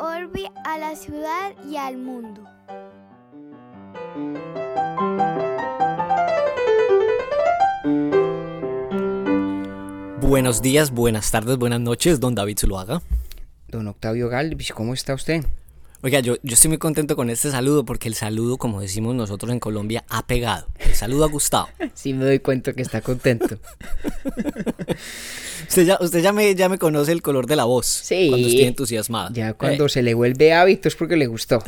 orbi a la ciudad y al mundo. Buenos días, buenas tardes, buenas noches, don David Zuluaga. Don Octavio Galvis, ¿cómo está usted? Oiga, yo, yo estoy muy contento con este saludo porque el saludo, como decimos nosotros en Colombia, ha pegado. Saludo ha gustado. Sí, me doy cuenta que está contento. usted ya, usted ya, me, ya me conoce el color de la voz. Sí. Cuando estoy entusiasmado. Ya cuando se le vuelve hábito es porque le gustó.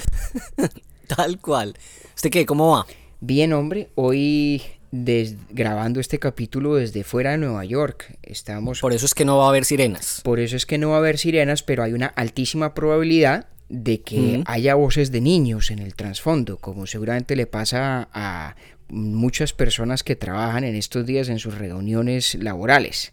Tal cual. ¿Usted qué? ¿Cómo va? Bien, hombre, hoy des- grabando este capítulo desde fuera de Nueva York. Estamos Por eso es que no va a haber sirenas. Por eso es que no va a haber sirenas, pero hay una altísima probabilidad de que haya voces de niños en el trasfondo, como seguramente le pasa a muchas personas que trabajan en estos días en sus reuniones laborales.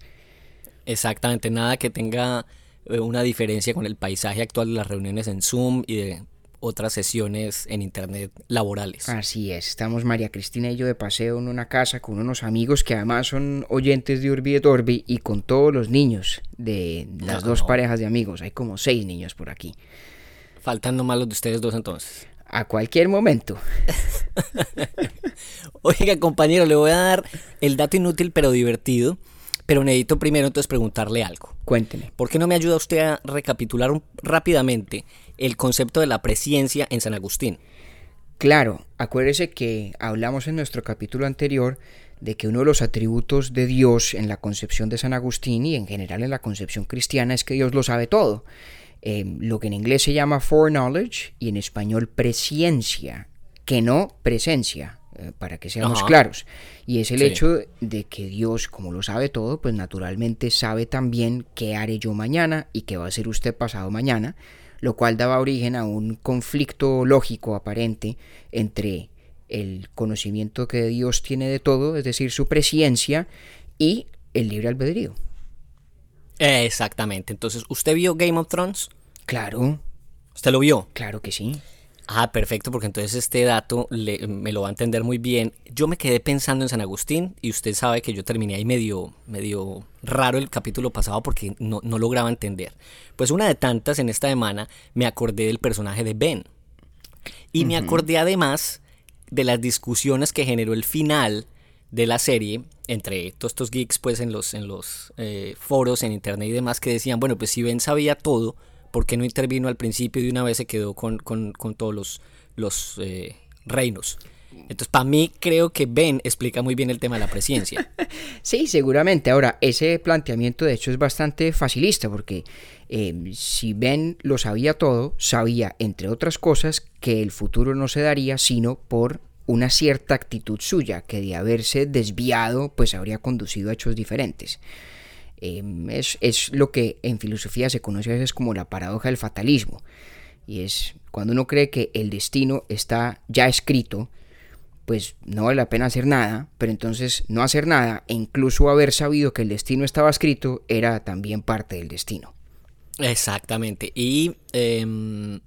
Exactamente, nada que tenga eh, una diferencia con el paisaje actual de las reuniones en Zoom y de otras sesiones en Internet laborales. Así es, estamos María Cristina y yo de paseo en una casa con unos amigos que además son oyentes de Urbi et Orbi y con todos los niños de las dos no. parejas de amigos. Hay como seis niños por aquí. Faltan nomás los de ustedes dos entonces. A cualquier momento. Oiga, compañero, le voy a dar el dato inútil pero divertido, pero necesito primero entonces preguntarle algo. Cuénteme. ¿Por qué no me ayuda usted a recapitular un- rápidamente el concepto de la presciencia en San Agustín? Claro, acuérdese que hablamos en nuestro capítulo anterior de que uno de los atributos de Dios en la concepción de San Agustín y en general en la concepción cristiana es que Dios lo sabe todo. Eh, lo que en inglés se llama foreknowledge y en español presciencia, que no presencia, eh, para que seamos Ajá. claros. Y es el Sí. hecho de que Dios, como lo sabe todo, pues naturalmente sabe también qué haré yo mañana y qué va a hacer usted pasado mañana, lo cual daba origen a un conflicto lógico aparente entre el conocimiento que Dios tiene de todo, es decir, su presciencia, y el libre albedrío. Exactamente. Entonces, ¿usted vio Game of Thrones? Claro, ¿Usted lo vio? claro que sí. Ah, perfecto, porque entonces este dato le- me lo va a entender muy bien. Yo me quedé pensando en San Agustín y usted sabe que yo terminé ahí medio, medio raro el capítulo pasado porque no, no lograba entender. Pues una de tantas en esta semana me acordé del personaje de Ben. Y me acordé además de las discusiones que generó el final de la serie entre todos estos geeks pues en los, en los eh, foros en internet y demás que decían, bueno, pues si Ben sabía todo, ¿por qué no intervino al principio y de una vez se quedó con, con- con todos los, los eh, reinos? Entonces, para mí creo que Ben explica muy bien el tema de la presciencia. Sí, seguramente. Ahora, ese planteamiento de hecho es bastante facilista porque eh, si Ben lo sabía todo, sabía, entre otras cosas, que el futuro no se daría sino por una cierta actitud suya, que de haberse desviado, pues habría conducido a hechos diferentes. Eh, es, es lo que en filosofía se conoce a veces como la paradoja del fatalismo. Y es cuando uno cree que el destino está ya escrito, pues no vale la pena hacer nada, pero entonces no hacer nada e incluso haber sabido que el destino estaba escrito era también parte del destino. Exactamente. Y em,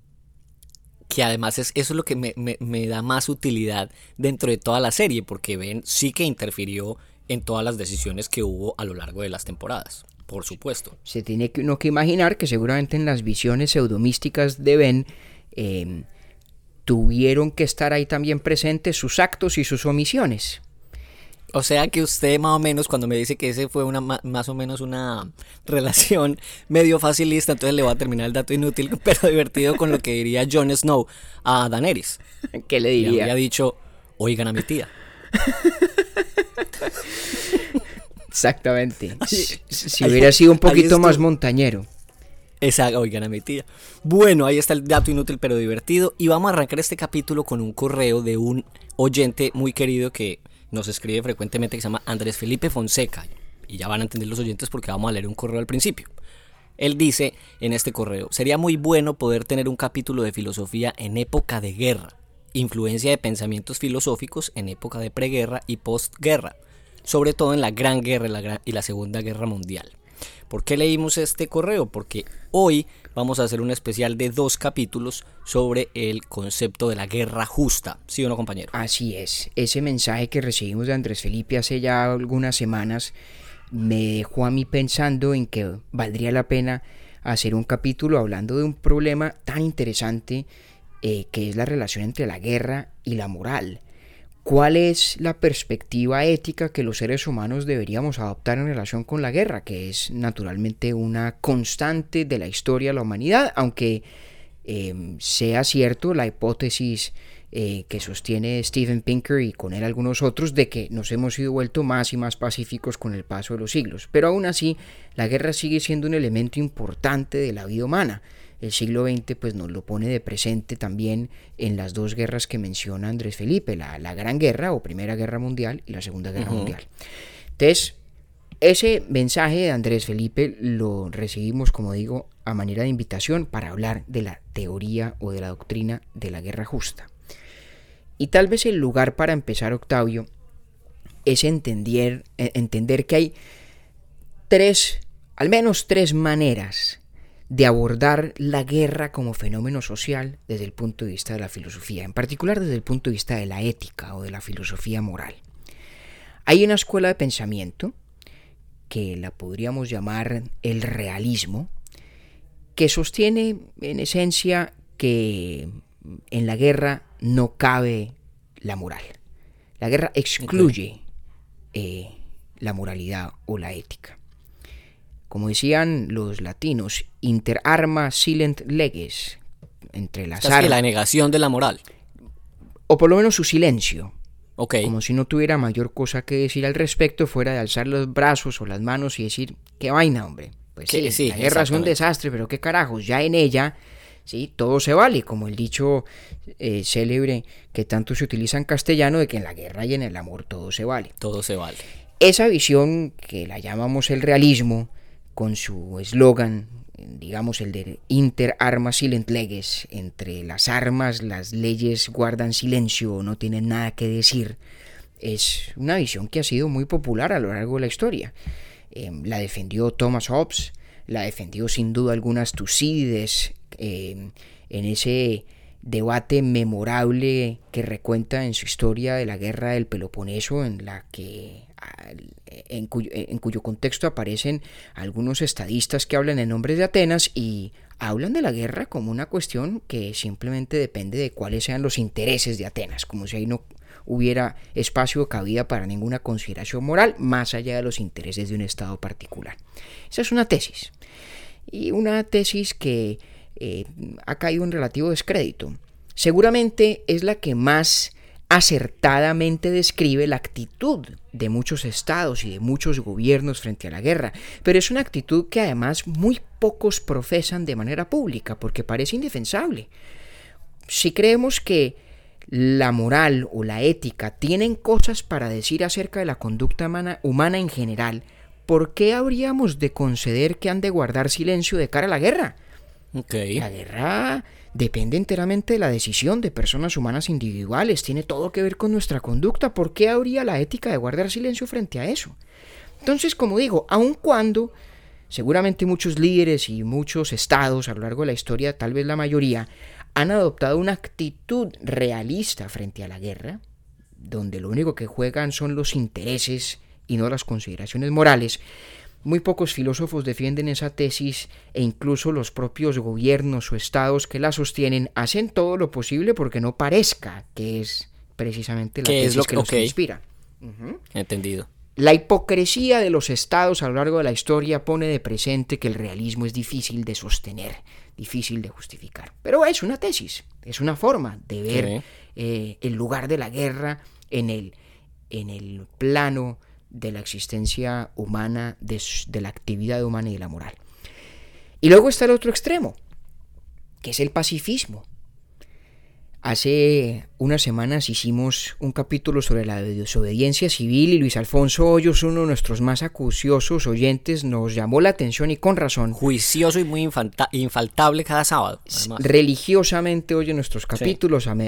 que además es, eso es lo que me, me- da más utilidad dentro de toda la serie, porque Ben sí que interfirió en todas las decisiones que hubo a lo largo de las temporadas, por supuesto. Se tiene que uno que imaginar que seguramente en las visiones pseudomísticas de Ben eh, tuvieron que estar ahí también presentes sus actos y sus omisiones. O sea que usted más o menos cuando me dice que ese fue una más o menos una relación medio facilista, entonces le voy a terminar el dato inútil pero divertido con lo que diría Jon Snow a Daenerys. ¿Qué le diría? había dicho, oigan a mi tía. Exactamente. Si, si hubiera sido un poquito más montañero. Esa, oigan a mi tía. Bueno, ahí está el dato inútil pero divertido. Y vamos a arrancar este capítulo con un correo de un oyente muy querido que nos escribe frecuentemente que se llama Andrés Felipe Fonseca. Y ya van a entender los oyentes porque vamos a leer un correo al principio. Él dice en este correo, sería muy bueno poder tener un capítulo de filosofía en época de guerra, influencia de pensamientos filosóficos en época de preguerra y postguerra, sobre todo en la Gran Guerra y la, Segunda Guerra Mundial. ¿Por qué leímos este correo? Porque hoy vamos a hacer un especial de dos capítulos sobre el concepto de la guerra justa. ¿Sí o no, compañero? Así es, ese mensaje que recibimos de Andrés Felipe hace ya algunas semanas me dejó a mí pensando en que valdría la pena hacer un capítulo hablando de un problema tan interesante eh, que es la relación entre la guerra y la moral. ¿Cuál es la perspectiva ética que los seres humanos deberíamos adoptar en relación con la guerra? Que es naturalmente una constante de la historia de la humanidad, aunque em, sea cierto la hipótesis eh, que sostiene Steven Pinker y con él algunos otros de que nos hemos ido vuelto más y más pacíficos con el paso de los siglos. Pero aún así, la guerra sigue siendo un elemento importante de la vida humana el siglo XX pues nos lo pone de presente también en las dos guerras que menciona Andrés Felipe, la, Gran Guerra o Primera Guerra Mundial y la Segunda Guerra Mundial. Entonces, ese mensaje de Andrés Felipe lo recibimos, como digo, a manera de invitación para hablar de la teoría o de la doctrina de la guerra justa. Y tal vez el lugar para empezar, Octavio, es entender, e, entender que hay tres, al menos tres maneras de abordar la guerra como fenómeno social desde el punto de vista de la filosofía, en particular desde el punto de vista de la ética o de la filosofía moral. Hay una escuela de pensamiento, que la podríamos llamar el realismo, que sostiene en esencia que en la guerra no cabe la moral. La guerra excluye eh, la moralidad o la ética como decían los latinos, inter arma silent leges, entre las armas. la negación de la moral. O por lo menos su silencio. Okay. Como si no tuviera mayor cosa que decir al respecto fuera de alzar los brazos o las manos y decir, qué vaina, hombre. Pues sí, la guerra es un desastre, pero qué carajos, ya en ella, sí, todo se vale, como el dicho eh, célebre que tanto se utiliza en castellano de que en la guerra y en el amor todo se vale. Todo se vale. Esa visión que la llamamos el realismo, con su eslogan, digamos el de Inter arma silent leges, entre las armas las leyes guardan silencio, no tienen nada que decir, es una visión que ha sido muy popular a lo largo de la historia. Em, la defendió Thomas Hobbes, la defendió sin duda algunas Tucídides en ese debate memorable que recuenta en su historia de la guerra del Peloponeso, en la que en cuyo, contexto aparecen algunos estadistas que hablan en nombre de Atenas y hablan de la guerra como una cuestión que simplemente depende de cuáles sean los intereses de Atenas, como si ahí no hubiera espacio o cabida para ninguna consideración moral más allá de los intereses de un Estado particular. Esa es una tesis. Y una tesis que ha caído en relativo descrédito. Seguramente es la que más acertadamente describe la actitud de muchos estados y de muchos gobiernos frente a la guerra, pero es una actitud que además muy pocos profesan de manera pública porque parece indefensable. Si creemos que la moral o la ética tienen cosas para decir acerca de la conducta humana, en general, ¿por qué habríamos de conceder que han de guardar silencio de cara a la guerra? La guerra depende enteramente de la decisión de personas humanas individuales, tiene todo que ver con nuestra conducta. ¿Por qué habría la ética de guardar silencio frente a eso? Entonces, como digo, aun cuando seguramente muchos líderes y muchos estados a lo largo de la historia, tal vez la mayoría, han adoptado una actitud realista frente a la guerra, donde lo único que juegan son los intereses y no las consideraciones morales, muy pocos filósofos defienden esa tesis e incluso los propios gobiernos o estados que la sostienen hacen todo lo posible porque no parezca que es precisamente la tesis lo que, los inspira. Entendido. La hipocresía de los estados a lo largo de la historia pone de presente que el realismo es difícil de sostener, difícil de justificar. Pero es una tesis, es una forma de ver eh, el lugar de la guerra en el, en el plano de la existencia humana, de, la actividad humana y de la moral. Y luego está el otro extremo, que es el pacifismo. Hace unas semanas hicimos un capítulo sobre la desobediencia civil y Luis Alfonso Hoyos, uno de nuestros más acuciosos oyentes, nos llamó la atención y con razón. Juicioso y muy infaltable cada sábado. Religiosamente oye nuestros capítulos en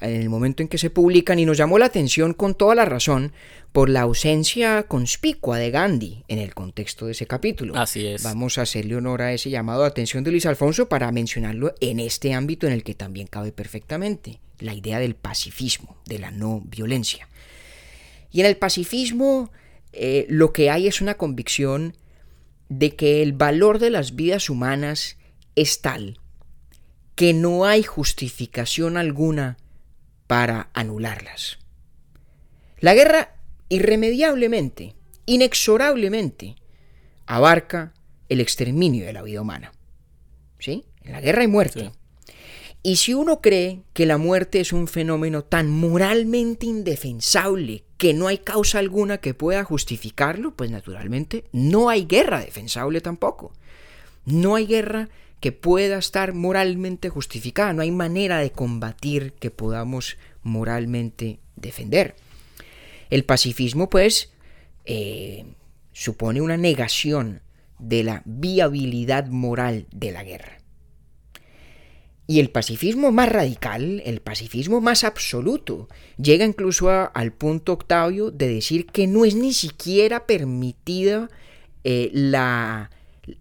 el momento en que se publican y nos llamó la atención con toda la razón por la ausencia conspicua de Gandhi en el contexto de ese capítulo. Así es. Vamos a hacerle honor a ese llamado de atención de Luis Alfonso para mencionarlo en este ámbito en el que también cabe perfectamente, la idea del pacifismo, de la no violencia. Y en el pacifismo eh, lo que hay es una convicción de que el valor de las vidas humanas es tal que no hay justificación alguna para anularlas. La guerra irremediablemente, inexorablemente, abarca el exterminio de la vida humana. ¿Sí? En la guerra hay muerte. Y si uno cree que la muerte es un fenómeno tan moralmente indefensable que no hay causa alguna que pueda justificarlo, pues naturalmente no hay guerra defensable tampoco. No hay guerra que pueda estar moralmente justificada, no hay manera de combatir que podamos moralmente defender. El pacifismo, pues, eh, supone una negación de la viabilidad moral de la guerra. Y el pacifismo más radical, el pacifismo más absoluto, llega incluso al punto Octavio de decir que no es ni siquiera permitida eh, la,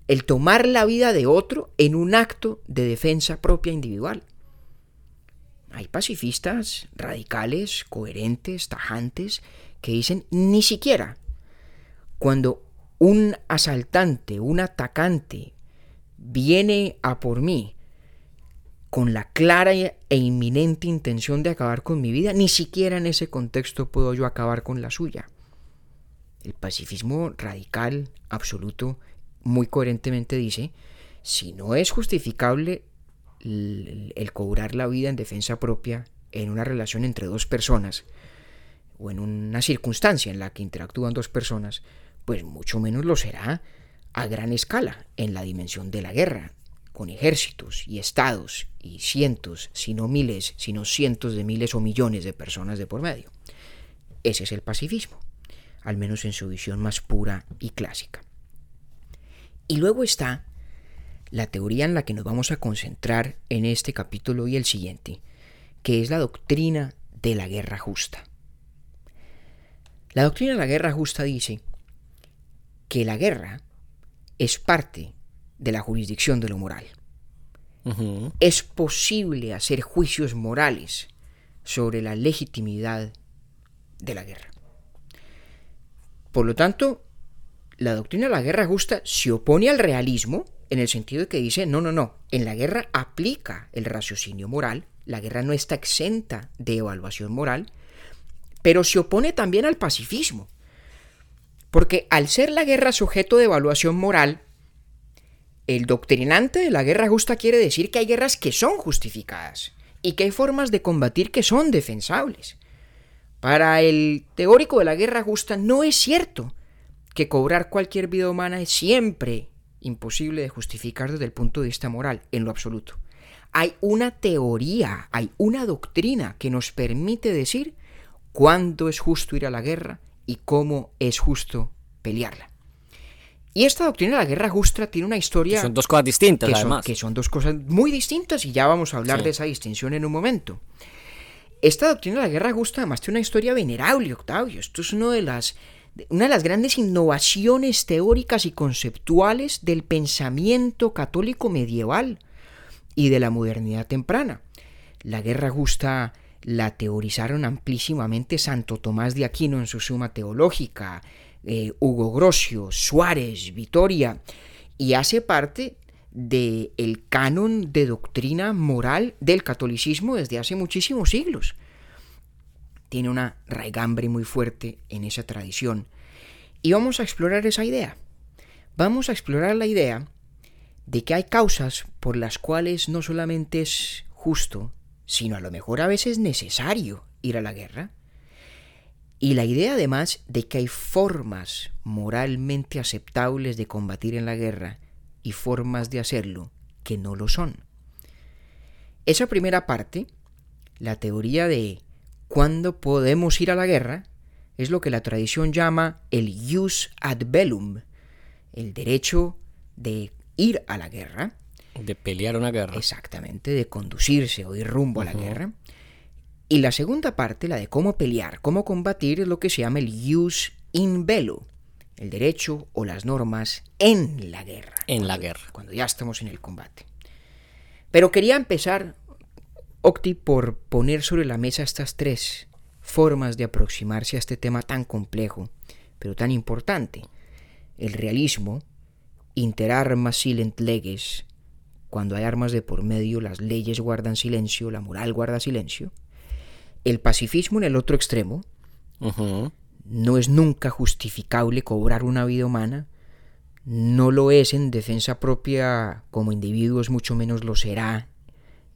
el tomar la vida de otro en un acto de defensa propia individual. Hay pacifistas radicales, coherentes, tajantes, que dicen ni siquiera cuando un asaltante, un atacante viene a por mí, con la clara e inminente intención de acabar con mi vida, ni siquiera en ese contexto puedo yo acabar con la suya. El pacifismo radical, absoluto, muy coherentemente dice, si no es justificable el, cobrar la vida en defensa propia en una relación entre dos personas, o en una circunstancia en la que interactúan dos personas, pues mucho menos lo será a gran escala en la dimensión de la guerra, con ejércitos y estados y cientos, si no miles, sino cientos de miles o millones de personas de por medio. Ese es el pacifismo, al menos en su visión más pura y clásica. Y luego está la teoría en la que nos vamos a concentrar en este capítulo y el siguiente, que es la doctrina de la guerra justa. La doctrina de la guerra justa dice que la guerra es parte de la jurisdicción de lo moral. Es posible hacer juicios morales sobre la legitimidad de la guerra. Por lo tanto, la doctrina de la guerra justa se opone al realismo en el sentido de que dice, no, no, no, en la guerra aplica el raciocinio moral, la guerra no está exenta de evaluación moral, pero se opone también al pacifismo. Porque al ser la guerra sujeto de evaluación moral, el doctrinante de la guerra justa quiere decir que hay guerras que son justificadas y que hay formas de combatir que son defensables. Para el teórico de la guerra justa no es cierto que cobrar cualquier vida humana es siempre imposible de justificar desde el punto de vista moral, en lo absoluto. Hay una teoría, hay una doctrina que nos permite decir cuándo es justo ir a la guerra y cómo es justo pelearla. Y esta doctrina de la guerra justa tiene una historia... son dos cosas distintas, que además. Son, que son dos cosas muy distintas y ya vamos a hablar de esa distinción en un momento. Esta doctrina de la guerra justa además tiene una historia venerable, Octavio. Esto es una de las, una de las grandes innovaciones teóricas y conceptuales del pensamiento católico medieval y de la modernidad temprana. La guerra justa la teorizaron amplísimamente Santo Tomás de Aquino en su Suma Teológica, eh, Hugo Grocio, Suárez, Vitoria, y hace parte del el canon de doctrina moral del catolicismo desde hace muchísimos siglos. Tiene una raigambre muy fuerte en esa tradición. Y vamos a explorar esa idea. Vamos a explorar la idea de que hay causas por las cuales no solamente es justo, sino a lo mejor a veces necesario ir a la guerra. Y la idea además de que hay formas moralmente aceptables de combatir en la guerra y formas de hacerlo que no lo son. Esa primera parte, la teoría de cuándo podemos ir a la guerra, es lo que la tradición llama el jus ad bellum, el derecho de ir a la guerra. De pelear una guerra. Exactamente, de conducirse o ir rumbo a la guerra. Y la segunda parte, la de cómo pelear, cómo combatir, es lo que se llama el jus in bello, el derecho o las normas en la guerra. En la guerra. Cuando ya estamos en el combate. Pero quería empezar, Octi, por poner sobre la mesa estas tres formas de aproximarse a este tema tan complejo, pero tan importante. El realismo, inter armas silent leges, cuando hay armas de por medio, las leyes guardan silencio, la moral guarda silencio. El pacifismo en el otro extremo no es nunca justificable cobrar una vida humana, no lo es en defensa propia como individuos, mucho menos lo será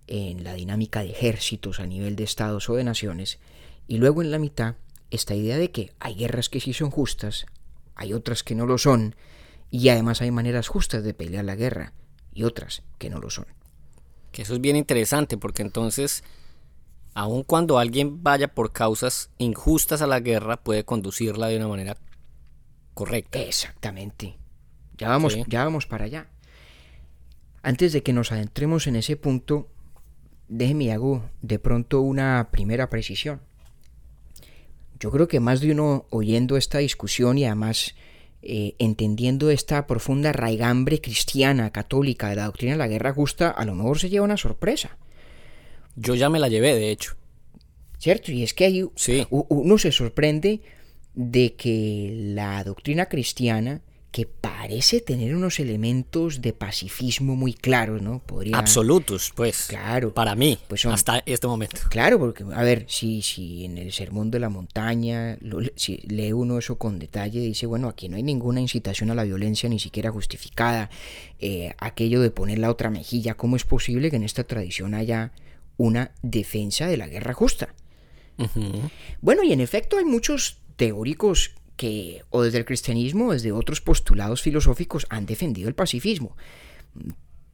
en la dinámica de ejércitos a nivel de estados o de naciones. Y luego en la mitad, esta idea de que hay guerras que sí son justas, hay otras que no lo son, y además hay maneras justas de pelear la guerra, y otras que no lo son. Que eso es bien interesante porque entonces, aun cuando alguien vaya por causas injustas a la guerra, puede conducirla de una manera correcta. Exactamente. Ya vamos, Sí. ya vamos para allá. Antes de que nos adentremos en ese punto, déjeme hago de pronto una primera precisión. Yo creo que más de uno oyendo esta discusión y además eh, entendiendo esta profunda raigambre cristiana, católica de la doctrina de la guerra justa, a lo mejor se lleva una sorpresa. Yo ya me la llevé, de hecho. ¿Cierto? Y es que ahí Sí. uno se sorprende de que la doctrina cristiana, que parece tener unos elementos de pacifismo muy claros, ¿no? Podría... Absolutos, pues. Claro. Para mí, Pues son- hasta este momento. Claro, porque, a ver, si, si en el Sermón de la Montaña, lo- si lee uno eso con detalle, dice, bueno, aquí no hay ninguna incitación a la violencia, ni siquiera justificada, eh, aquello de poner la otra mejilla, ¿cómo es posible que en esta tradición haya una defensa de la guerra justa? Bueno, y en efecto hay muchos teóricos que, o desde el cristianismo, o desde otros postulados filosóficos, han defendido el pacifismo.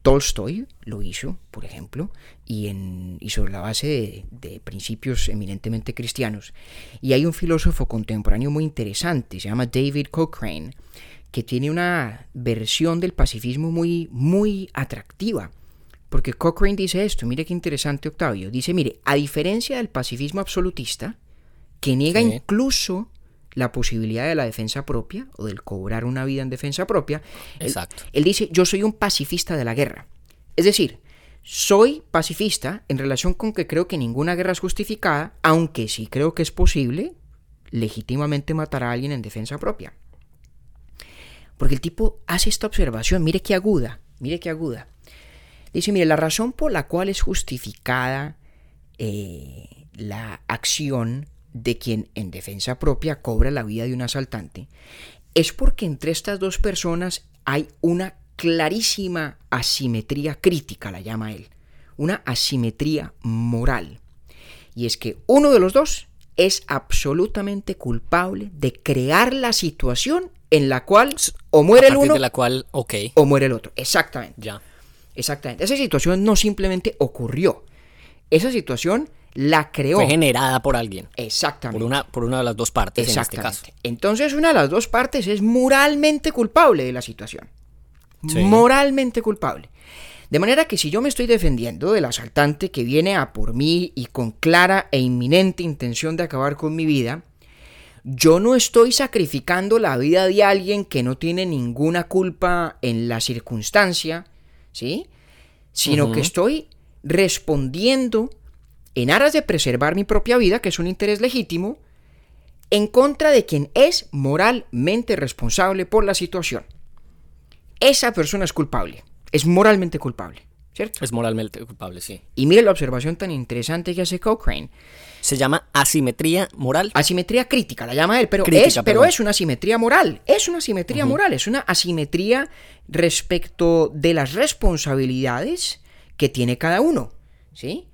Tolstoy lo hizo, por ejemplo, y, en, y sobre la base de, de principios eminentemente cristianos. Y hay un filósofo contemporáneo muy interesante, se llama David Cochrane, que tiene una versión del pacifismo muy, muy atractiva. Porque Cochrane dice esto, mire qué interesante Octavio, dice, mire, a diferencia del pacifismo absolutista, que niega Sí. incluso la posibilidad de la defensa propia o del cobrar una vida en defensa propia, él- Exacto. él dice, yo soy un pacifista de la guerra. Es decir, soy pacifista en relación con que creo que ninguna guerra es justificada, aunque sí creo que es posible legítimamente matar a alguien en defensa propia. Porque el tipo hace esta observación, mire qué aguda, mire qué aguda. Dice, mire, la razón por la cual es justificada eh, la acción de quien en defensa propia cobra la vida de un asaltante es porque entre estas dos personas hay una clarísima asimetría crítica, la llama él, una asimetría moral. Y es que uno de los dos es absolutamente culpable de crear la situación en la cual o muere el uno de la cual, ok, o muere el otro. Exactamente. ya. Exactamente. Esa situación no simplemente ocurrió. Esa situación la creó. Fue generada por alguien. Exactamente. Por una, por una de las dos partes en este Exactamente. caso. Entonces una de las dos partes es moralmente culpable de la situación. Sí. Moralmente culpable. De manera que si yo me estoy defendiendo del asaltante que viene a por mí y con clara e inminente intención de acabar con mi vida, yo no estoy sacrificando la vida de alguien que no tiene ninguna culpa en la circunstancia, ¿sí? Sino que estoy respondiendo en aras de preservar mi propia vida, que es un interés legítimo, en contra de quien es moralmente responsable por la situación. Esa persona es culpable, es moralmente culpable, ¿cierto? Es moralmente culpable, sí. Y mire la observación tan interesante que hace Cochrane. Se llama asimetría moral. Asimetría crítica, la llama él, pero, Crítica, es, pero es una asimetría moral, es una asimetría moral, es una asimetría respecto de las responsabilidades que tiene cada uno, ¿sí?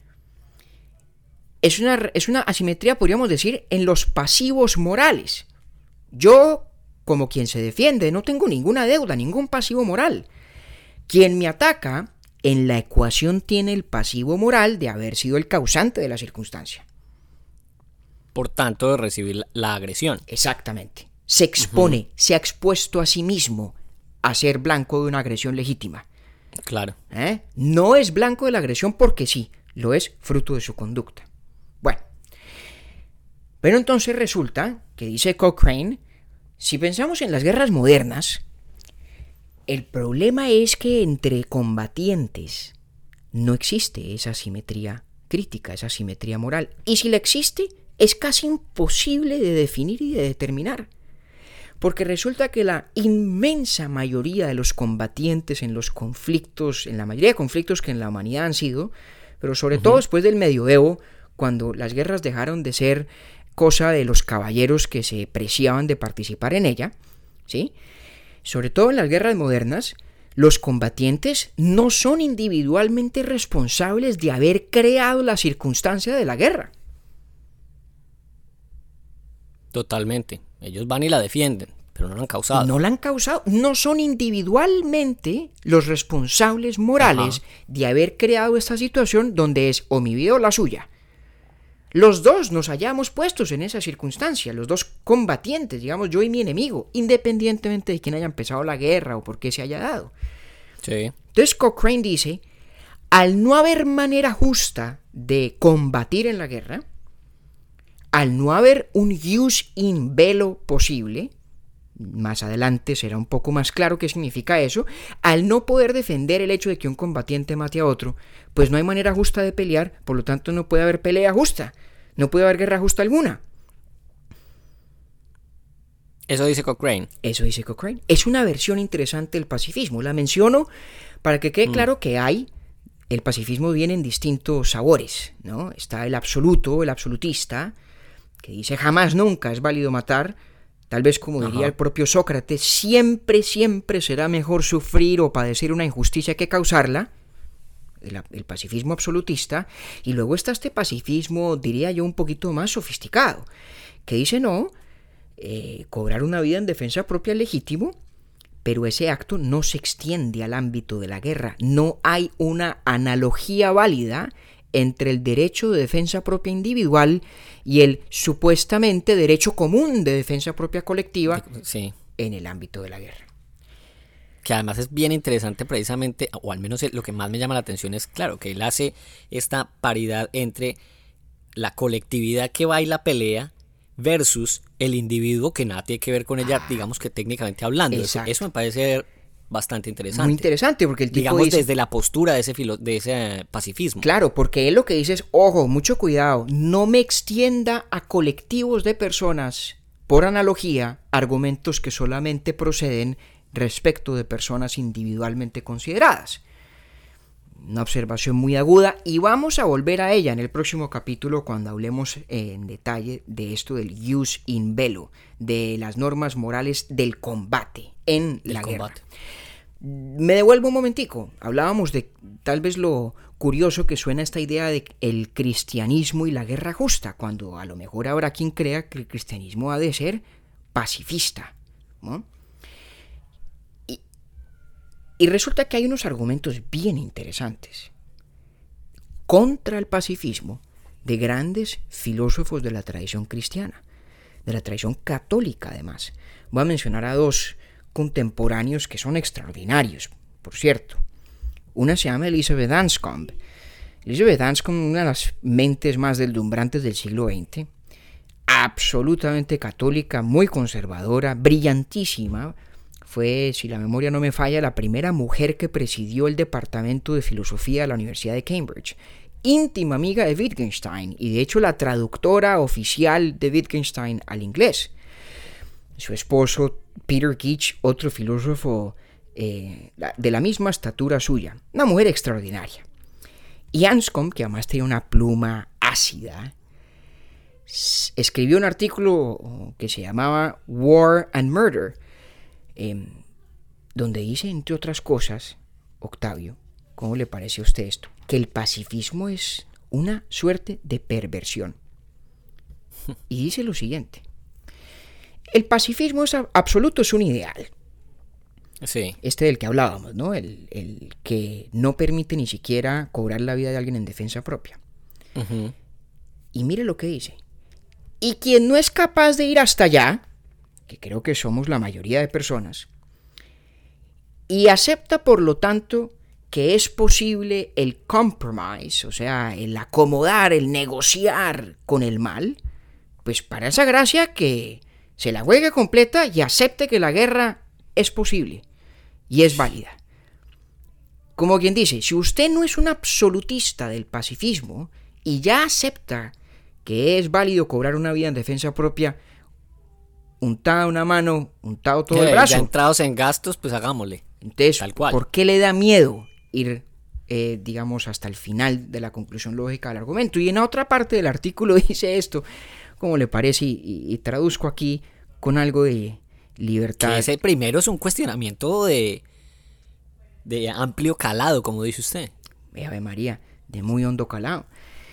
Es una, es una asimetría, podríamos decir, en los pasivos morales. Yo, como quien se defiende, no tengo ninguna deuda, ningún pasivo moral. Quien me ataca, en la ecuación tiene el pasivo moral de haber sido el causante de la circunstancia. Por tanto, de recibir la, agresión. Exactamente. Se expone, se ha expuesto a sí mismo a ser blanco de una agresión legítima. Claro. ¿eh? No es blanco de la agresión porque sí, lo es fruto de su conducta. Bueno, pero entonces resulta que dice Cochrane, si pensamos en las guerras modernas, el problema es que entre combatientes no existe esa simetría crítica, esa simetría moral. Y si la existe, es casi imposible de definir y de determinar. Porque resulta que la inmensa mayoría de los combatientes en los conflictos, en la mayoría de conflictos que en la humanidad han sido, pero sobre todo después del medioevo, cuando las guerras dejaron de ser cosa de los caballeros que se preciaban de participar en ella, ¿sí? Sobre todo en las guerras modernas, los combatientes no son individualmente responsables de haber creado la circunstancia de la guerra. Totalmente. Ellos van y la defienden, pero no la han causado. No la han causado. No son individualmente los responsables morales de haber creado esta situación donde es o mi vida o la suya. Los dos nos hayamos puestos en esa circunstancia, los dos combatientes, digamos yo y mi enemigo, independientemente de quién haya empezado la guerra o por qué se haya dado. Sí. Entonces Cochrane dice, al no haber manera justa de combatir en la guerra, al no haber un jus in velo posible, más adelante será un poco más claro qué significa eso, al no poder defender el hecho de que un combatiente mate a otro, pues no hay manera justa de pelear, por lo tanto no puede haber pelea justa, no puede haber guerra justa alguna. Eso dice Cochrane. Eso dice Cochrane. Es una versión interesante del pacifismo. La menciono para que quede claro que hay, el pacifismo viene en distintos sabores, ¿no? Está el absoluto, el absolutista, que dice jamás nunca es válido matar, Tal vez como diría el propio Sócrates, siempre, siempre será mejor sufrir o padecer una injusticia que causarla. El, pacifismo absolutista. Y luego está este pacifismo, diría yo, un poquito más sofisticado, que dice no, eh, cobrar una vida en defensa propia es legítimo, pero ese acto no se extiende al ámbito de la guerra. No hay una analogía válida entre el derecho de defensa propia individual y el supuestamente derecho común de defensa propia colectiva en el ámbito de la guerra. Que además es bien interesante precisamente, o al menos lo que más me llama la atención es, claro, que él hace esta paridad entre la colectividad que va y la pelea versus el individuo que nada tiene que ver con ella, digamos que técnicamente hablando. Eso, eso, me parece bastante interesante. Muy interesante porque el tipo Digamos desde la postura de ese, de ese pacifismo. Claro, porque él lo que dice es, ojo, mucho cuidado, no me extienda a colectivos de personas, por analogía, argumentos que solamente proceden respecto de personas individualmente consideradas. Una observación muy aguda y vamos a volver a ella en el próximo capítulo cuando hablemos en detalle de esto del use in velo, de las normas morales del combate en la combate. Me devuelvo un momentico. Hablábamos de tal vez lo curioso que suena esta idea de el cristianismo y la guerra justa, cuando a lo mejor habrá quien crea que el cristianismo ha de ser pacifista. Y, y resulta que hay unos argumentos bien interesantes contra el pacifismo de grandes filósofos de la tradición cristiana, de la tradición católica además. Voy a mencionar a dos contemporáneos que son extraordinarios, por cierto. Una se llama Elizabeth Anscombe. Elizabeth Anscombe, una de las mentes más deslumbrantes del siglo XX, absolutamente católica, muy conservadora, brillantísima. Fue, si la memoria no me falla, la primera mujer que presidió el departamento de filosofía de la Universidad de Cambridge. Íntima amiga de Wittgenstein y de hecho la traductora oficial de Wittgenstein al inglés. Su esposo Peter Kitsch, otro filósofo eh, de la misma estatura suya, una mujer extraordinaria. Y Anscombe, que además tenía una pluma ácida, escribió un artículo que se llamaba War and Murder, em, donde dice, entre otras cosas, Octavio, ¿cómo le parece a usted esto? Que el pacifismo es una suerte de perversión. Y dice lo siguiente, el pacifismo es absoluto es un ideal. Sí. Este del que hablábamos, ¿no? El, que no permite ni siquiera cobrar la vida de alguien en defensa propia. Y mire lo que dice. Y quien no es capaz de ir hasta allá, que creo que somos la mayoría de personas, y acepta por lo tanto que es posible el compromise, o sea, el acomodar, el negociar con el mal, pues para esa gracia que se la juegue completa y acepte que la guerra es posible y es válida. Como quien dice, si usted no es un absolutista del pacifismo y ya acepta que es válido cobrar una vida en defensa propia, untada una mano, untado todo el brazo. Ya entrados en gastos, pues hagámosle. Entonces, Tal cual. ¿por qué le da miedo ir, eh, digamos, hasta el final de la conclusión lógica del argumento? Y en otra parte del artículo dice esto, como le parece, y, y- y traduzco aquí con algo de libertad. Que ese primero es un cuestionamiento de, de amplio calado, como dice usted. Ave María, de muy hondo calado.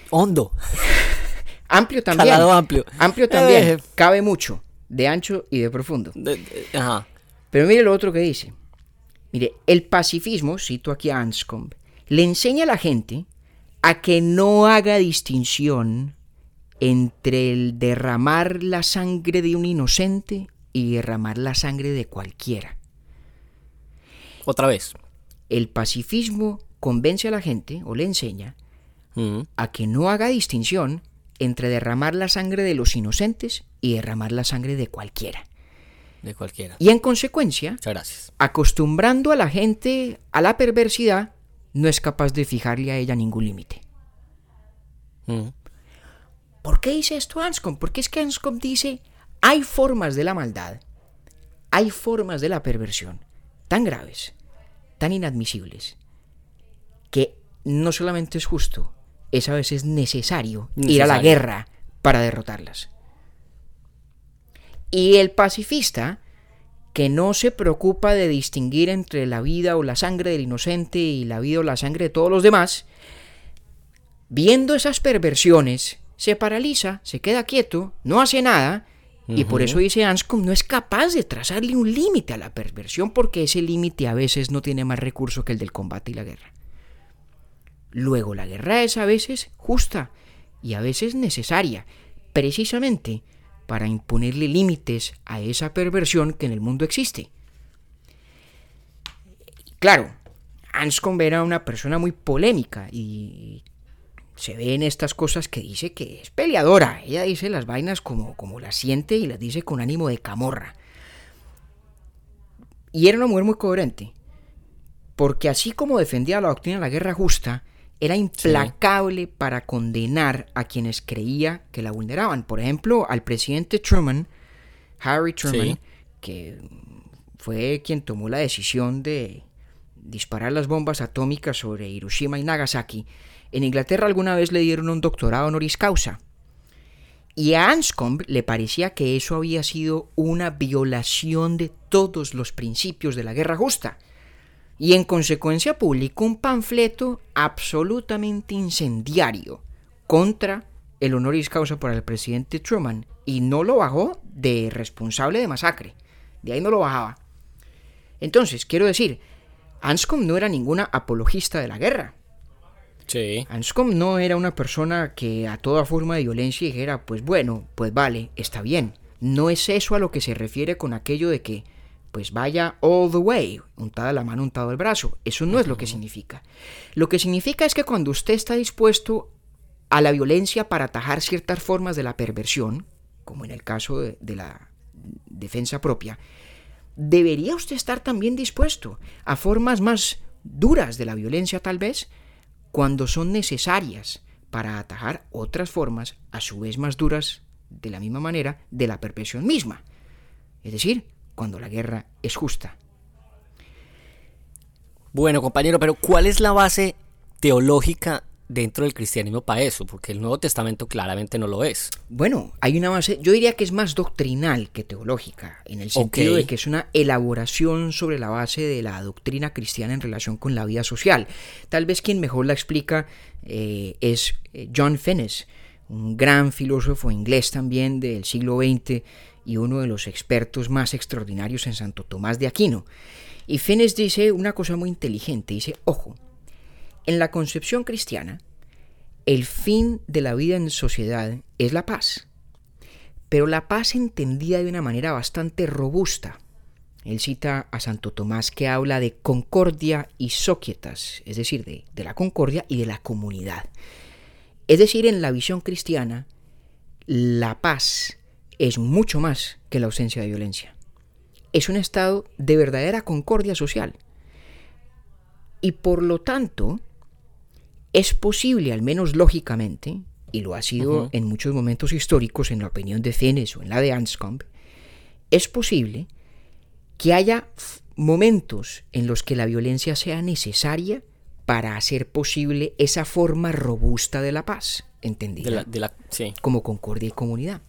Hondo. Amplio también. Calado amplio. Amplio también. Eh. Cabe mucho, de ancho y de profundo. De- de- ajá. Pero mire lo otro que dice. Mire, el pacifismo, cito aquí a Anscombe, le enseña a la gente a que no haga distinción entre el derramar la sangre de un inocente y derramar la sangre de cualquiera. Otra vez. El pacifismo convence a la gente, o le enseña, Mm. a que no haga distinción entre derramar la sangre de los inocentes y derramar la sangre de cualquiera. De cualquiera. Y en consecuencia, gracias. acostumbrando a la gente a la perversidad, no es capaz de fijarle a ella ningún límite. Mm. ¿Por qué dice esto Anscombe? Porque es que Anscombe dice, hay formas de la maldad, hay formas de la perversión tan graves, tan inadmisibles, que no solamente es justo, es a veces necesario, ir a la guerra para derrotarlas. Y el pacifista, que no se preocupa de distinguir entre la vida o la sangre del inocente y la vida o la sangre de todos los demás, viendo esas perversiones, se paraliza, se queda quieto, no hace nada, y por eso dice Anscombe, no es capaz de trazarle un límite a la perversión porque ese límite a veces no tiene más recurso que el del combate y la guerra. Luego, la guerra es a veces justa y a veces necesaria, precisamente para imponerle límites a esa perversión que en el mundo existe. Claro, Anscombe era una persona muy polémica y se ve en estas cosas que dice que es peleadora. Ella dice las vainas como, como las siente y las dice con ánimo de camorra. Y era una mujer muy coherente. Porque así como defendía la doctrina de la guerra justa, era implacable para condenar a quienes creía que la vulneraban. Por ejemplo, al presidente Truman, Harry Truman, Sí. que fue quien tomó la decisión de disparar las bombas atómicas sobre Hiroshima y Nagasaki, en Inglaterra alguna vez le dieron un doctorado honoris causa. Y a Anscombe le parecía que eso había sido una violación de todos los principios de la guerra justa. Y en consecuencia publicó un panfleto absolutamente incendiario contra el honoris causa para el presidente Truman y no lo bajó de responsable de masacre. De ahí no lo bajaba. Entonces, quiero decir, Anscombe no era ninguna apologista de la guerra. Sí. Anscombe no era una persona que a toda forma de violencia dijera, pues bueno, pues vale, está bien. No es eso a lo que se refiere con aquello de que, pues vaya all the way, untada la mano, untado el brazo. Eso no es lo que significa. Lo que significa es que cuando usted está dispuesto a la violencia para atajar ciertas formas de la perversión, como en el caso de, de la defensa propia, debería usted estar también dispuesto a formas más duras de la violencia tal vez, cuando son necesarias para atajar otras formas, a su vez más duras, de la misma manera, de la perversión misma. Es decir, cuando la guerra es justa. Bueno, compañero, pero ¿cuál es la base teológica dentro del cristianismo para eso? Porque el Nuevo Testamento claramente no lo es. Bueno, hay una base, yo diría que es más doctrinal que teológica, en el sentido de que es una elaboración sobre la base de la doctrina cristiana en relación con la vida social. Tal vez quien mejor la explica eh, es eh, John Finnes, un gran filósofo inglés también del siglo XX y uno de los expertos más extraordinarios en Santo Tomás de Aquino. Y Finnes dice una cosa muy inteligente, dice, ojo, en la concepción cristiana, el fin de la vida en sociedad es la paz, pero la paz entendida de una manera bastante robusta. Él cita a Santo Tomás que habla de concordia y societas, es decir, de, de la concordia y de la comunidad. Es decir, en la visión cristiana, la paz es mucho más que la ausencia de violencia. Es un estado de verdadera concordia social. Y por lo tanto, es posible, al menos lógicamente, y lo ha sido en muchos momentos históricos, en la opinión de Fenes o en la de Anscombe, es posible que haya momentos en los que la violencia sea necesaria para hacer posible esa forma robusta de la paz, ¿entendida? Como concordia y comunidad.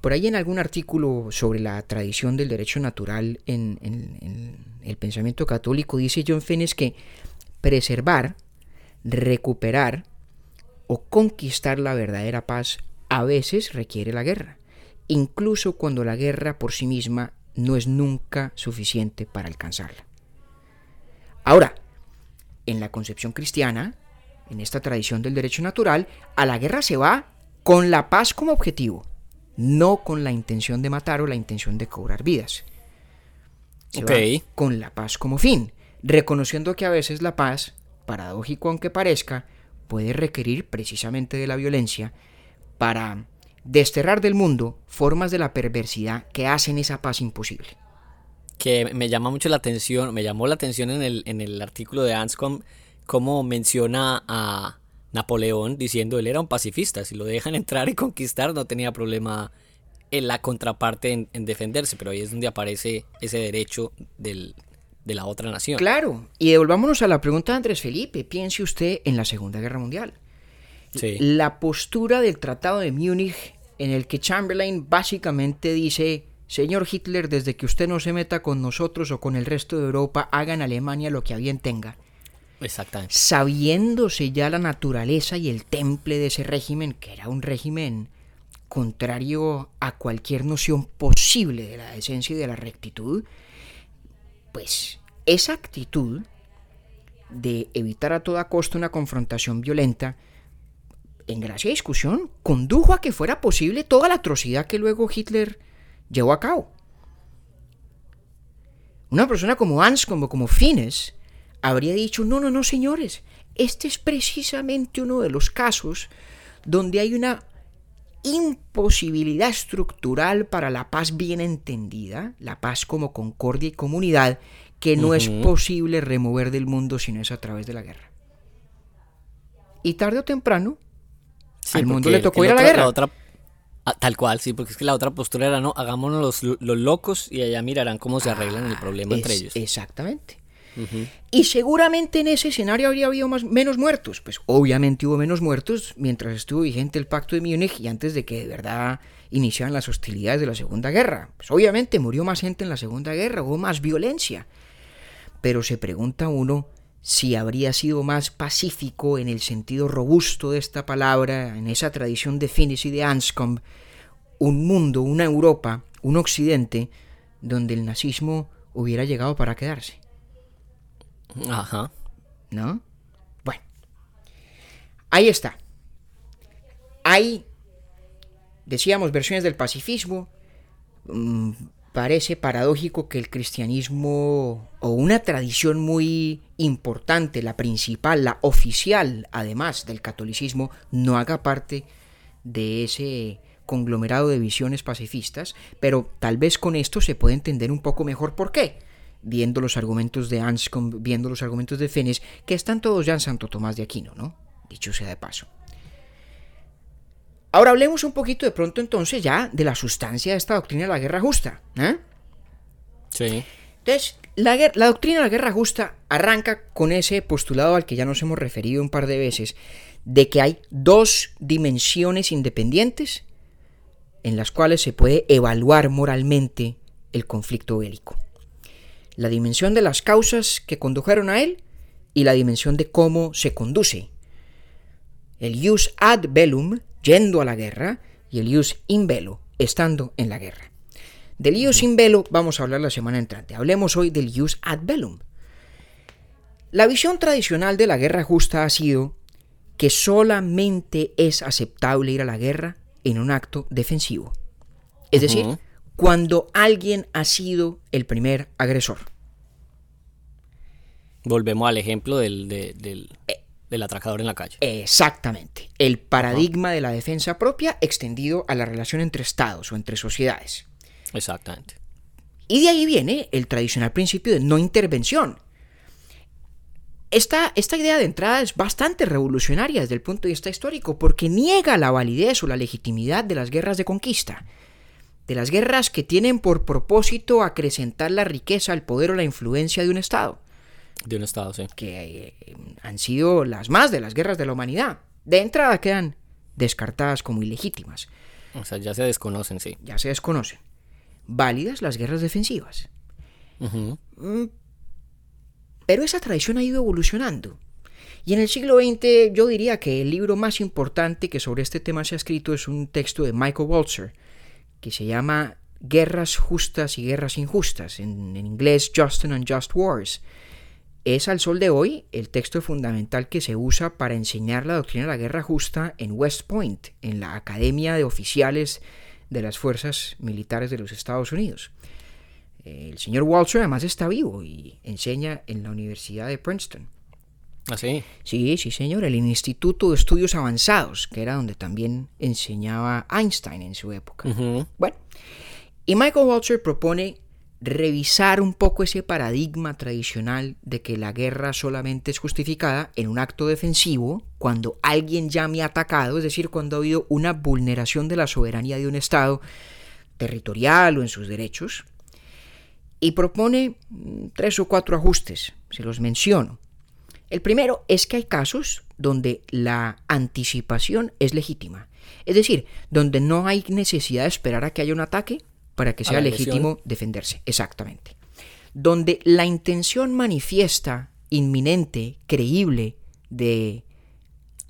Por ahí en algún artículo sobre la tradición del derecho natural en, el pensamiento católico dice John Finnes que preservar, recuperar o conquistar la verdadera paz a veces requiere la guerra, incluso cuando la guerra por sí misma no es nunca suficiente para alcanzarla. Ahora, en la concepción cristiana, en esta tradición del derecho natural, a la guerra se va con la paz como objetivo no con la intención de matar o la intención de cobrar vidas. con la paz como fin, reconociendo que a veces la paz, paradójico aunque parezca, puede requerir precisamente de la violencia para desterrar del mundo formas de la perversidad que hacen esa paz imposible. Que me llama mucho la atención, me llamó la atención en el, en el artículo de Anscom, cómo menciona a, Napoleón diciendo él era un pacifista, si lo dejan entrar y conquistar no tenía problema en la contraparte en, defenderse, pero ahí es donde aparece ese derecho de la otra nación. Claro, y devolvámonos a la pregunta de Andrés Felipe, piense usted en la Segunda Guerra Mundial. La postura del Tratado de Múnich en el que Chamberlain básicamente dice, señor Hitler, desde que usted no se meta con nosotros o con el resto de Europa, haga en Alemania lo que a bien tenga. Exactamente. Sabiéndose ya la naturaleza y el temple de ese régimen, que era un régimen contrario a cualquier noción posible de la decencia y de la rectitud, pues esa actitud de evitar a toda costa una confrontación violenta, en gracia y discusión, condujo a que fuera posible toda la atrocidad que luego Hitler llevó a cabo. Una persona como Hans, como, como Fines, habría dicho, no, no, no, señores, este es precisamente uno de los casos donde hay una imposibilidad estructural para la paz bien entendida, la paz como concordia y comunidad, que no es posible remover del mundo si no es a través de la guerra. Y tarde o temprano, al mundo le tocó ir a la guerra. otra, ah, tal cual, sí, porque es que la otra postura era, no, hagámonos los, locos y allá mirarán cómo se arreglan el problema entre ellos. Exactamente. Y seguramente en ese escenario habría habido más, menos muertos. Pues obviamente hubo menos muertos mientras estuvo vigente el pacto de Múnich y antes de que de verdad iniciaran las hostilidades de la Segunda Guerra. Pues obviamente murió más gente en la Segunda Guerra, hubo más violencia. Pero se pregunta uno si habría sido más pacífico en el sentido robusto de esta palabra, en esa tradición de Finis y de Anscombe, un mundo, una Europa, un Occidente, donde el nazismo hubiera llegado para quedarse. Ajá. ¿No? Bueno. Ahí está. Hay, decíamos, versiones del pacifismo. Mm, parece paradójico que el cristianismo, o una tradición muy importante, la principal, la oficial, además del catolicismo, no haga parte de ese conglomerado de visiones pacifistas, pero tal vez con esto se puede entender un poco mejor por qué viendo los argumentos de Anscombe, viendo los argumentos de Fenes, que están todos ya en Santo Tomás de Aquino, ¿no? Dicho sea de paso. Ahora hablemos un poquito de pronto entonces ya de la sustancia de esta doctrina de la guerra justa. ¿eh? Sí. Entonces, la, la, doctrina de la guerra justa arranca con ese postulado al que ya nos hemos referido un par de veces, de que hay dos dimensiones independientes en las cuales se puede evaluar moralmente el conflicto bélico la dimensión de las causas que condujeron a él y la dimensión de cómo se conduce. El jus ad bellum, yendo a la guerra, y el jus in bello, estando en la guerra. Del jus in bello vamos a hablar la semana entrante. Hablemos hoy del jus ad bellum. La visión tradicional de la guerra justa ha sido que solamente es aceptable ir a la guerra en un acto defensivo. Es decir, cuando alguien ha sido el primer agresor. Volvemos al ejemplo del, del, atracador en la calle. Exactamente. El paradigma de la defensa propia extendido a la relación entre estados o entre sociedades. Exactamente. Y de ahí viene el tradicional principio de no intervención. Esta, esta, idea de entrada es bastante revolucionaria desde el punto de vista histórico porque niega la validez o la legitimidad de las guerras de conquista de las guerras que tienen por propósito acrecentar la riqueza, el poder o la influencia de un Estado. De un Estado, sí. Que eh, han sido las más de las guerras de la humanidad. De entrada quedan descartadas como ilegítimas. O sea, ya se desconocen, sí. Ya se desconocen. Válidas las guerras defensivas. Mm, Pero esa tradición ha ido evolucionando. Y en el siglo XX yo diría que el libro más importante que sobre este tema se ha escrito es un texto de Michael Walzer, que se llama Guerras justas y guerras injustas, en, inglés Just and Unjust Wars. Es al sol de hoy el texto fundamental que se usa para enseñar la doctrina de la guerra justa en West Point, en la Academia de Oficiales de las Fuerzas Militares de los Estados Unidos. El señor Walzer además está vivo y enseña en la Universidad de Princeton. Así. Sí, sí, señor, el Instituto de Estudios Avanzados, que era donde también enseñaba Einstein en su época. Bueno, y Michael Walzer propone revisar un poco ese paradigma tradicional de que la guerra solamente es justificada en un acto defensivo cuando alguien ya me ha atacado, es decir, cuando ha habido una vulneración de la soberanía de un Estado territorial o en sus derechos, y propone mm, tres o cuatro ajustes, se los menciono. El primero es que hay casos donde la anticipación es legítima, es decir, donde no hay necesidad de esperar a que haya un ataque para que sea legítimo defenderse, exactamente. Donde la intención manifiesta, inminente, creíble de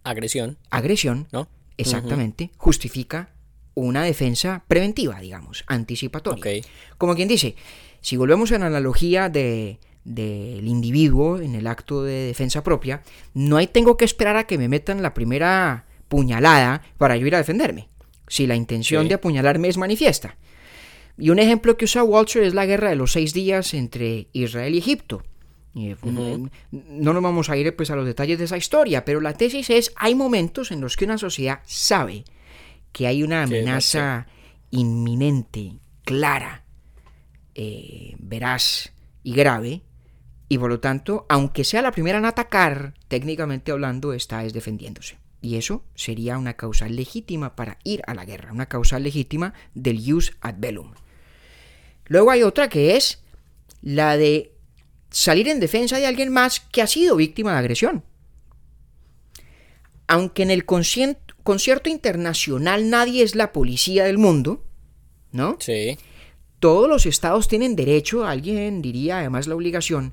Agresión, agresión, ¿no? exactamente, justifica una defensa preventiva, digamos, anticipatoria. Como quien dice, si volvemos a la analogía de del individuo en el acto de defensa propia, no hay tengo que esperar a que me metan la primera puñalada para yo ir a defenderme, si la intención Sí. de apuñalarme es manifiesta. Y un ejemplo que usa Walter es la guerra de los seis días entre Israel y Egipto. Y, eh. No nos vamos a ir pues, a los detalles de esa historia, pero la tesis es, hay momentos en los que una sociedad sabe que hay una amenaza inminente, clara, eh, veraz y grave, y por lo tanto, aunque sea la primera en atacar, técnicamente hablando, está es defendiéndose. Y eso sería una causa legítima para ir a la guerra, una causa legítima del jus ad bellum. Luego hay otra que es la de salir en defensa de alguien más que ha sido víctima de agresión. Aunque en el concierto internacional nadie es la policía del mundo, ¿no? Sí. Todos los estados tienen derecho, alguien diría además la obligación,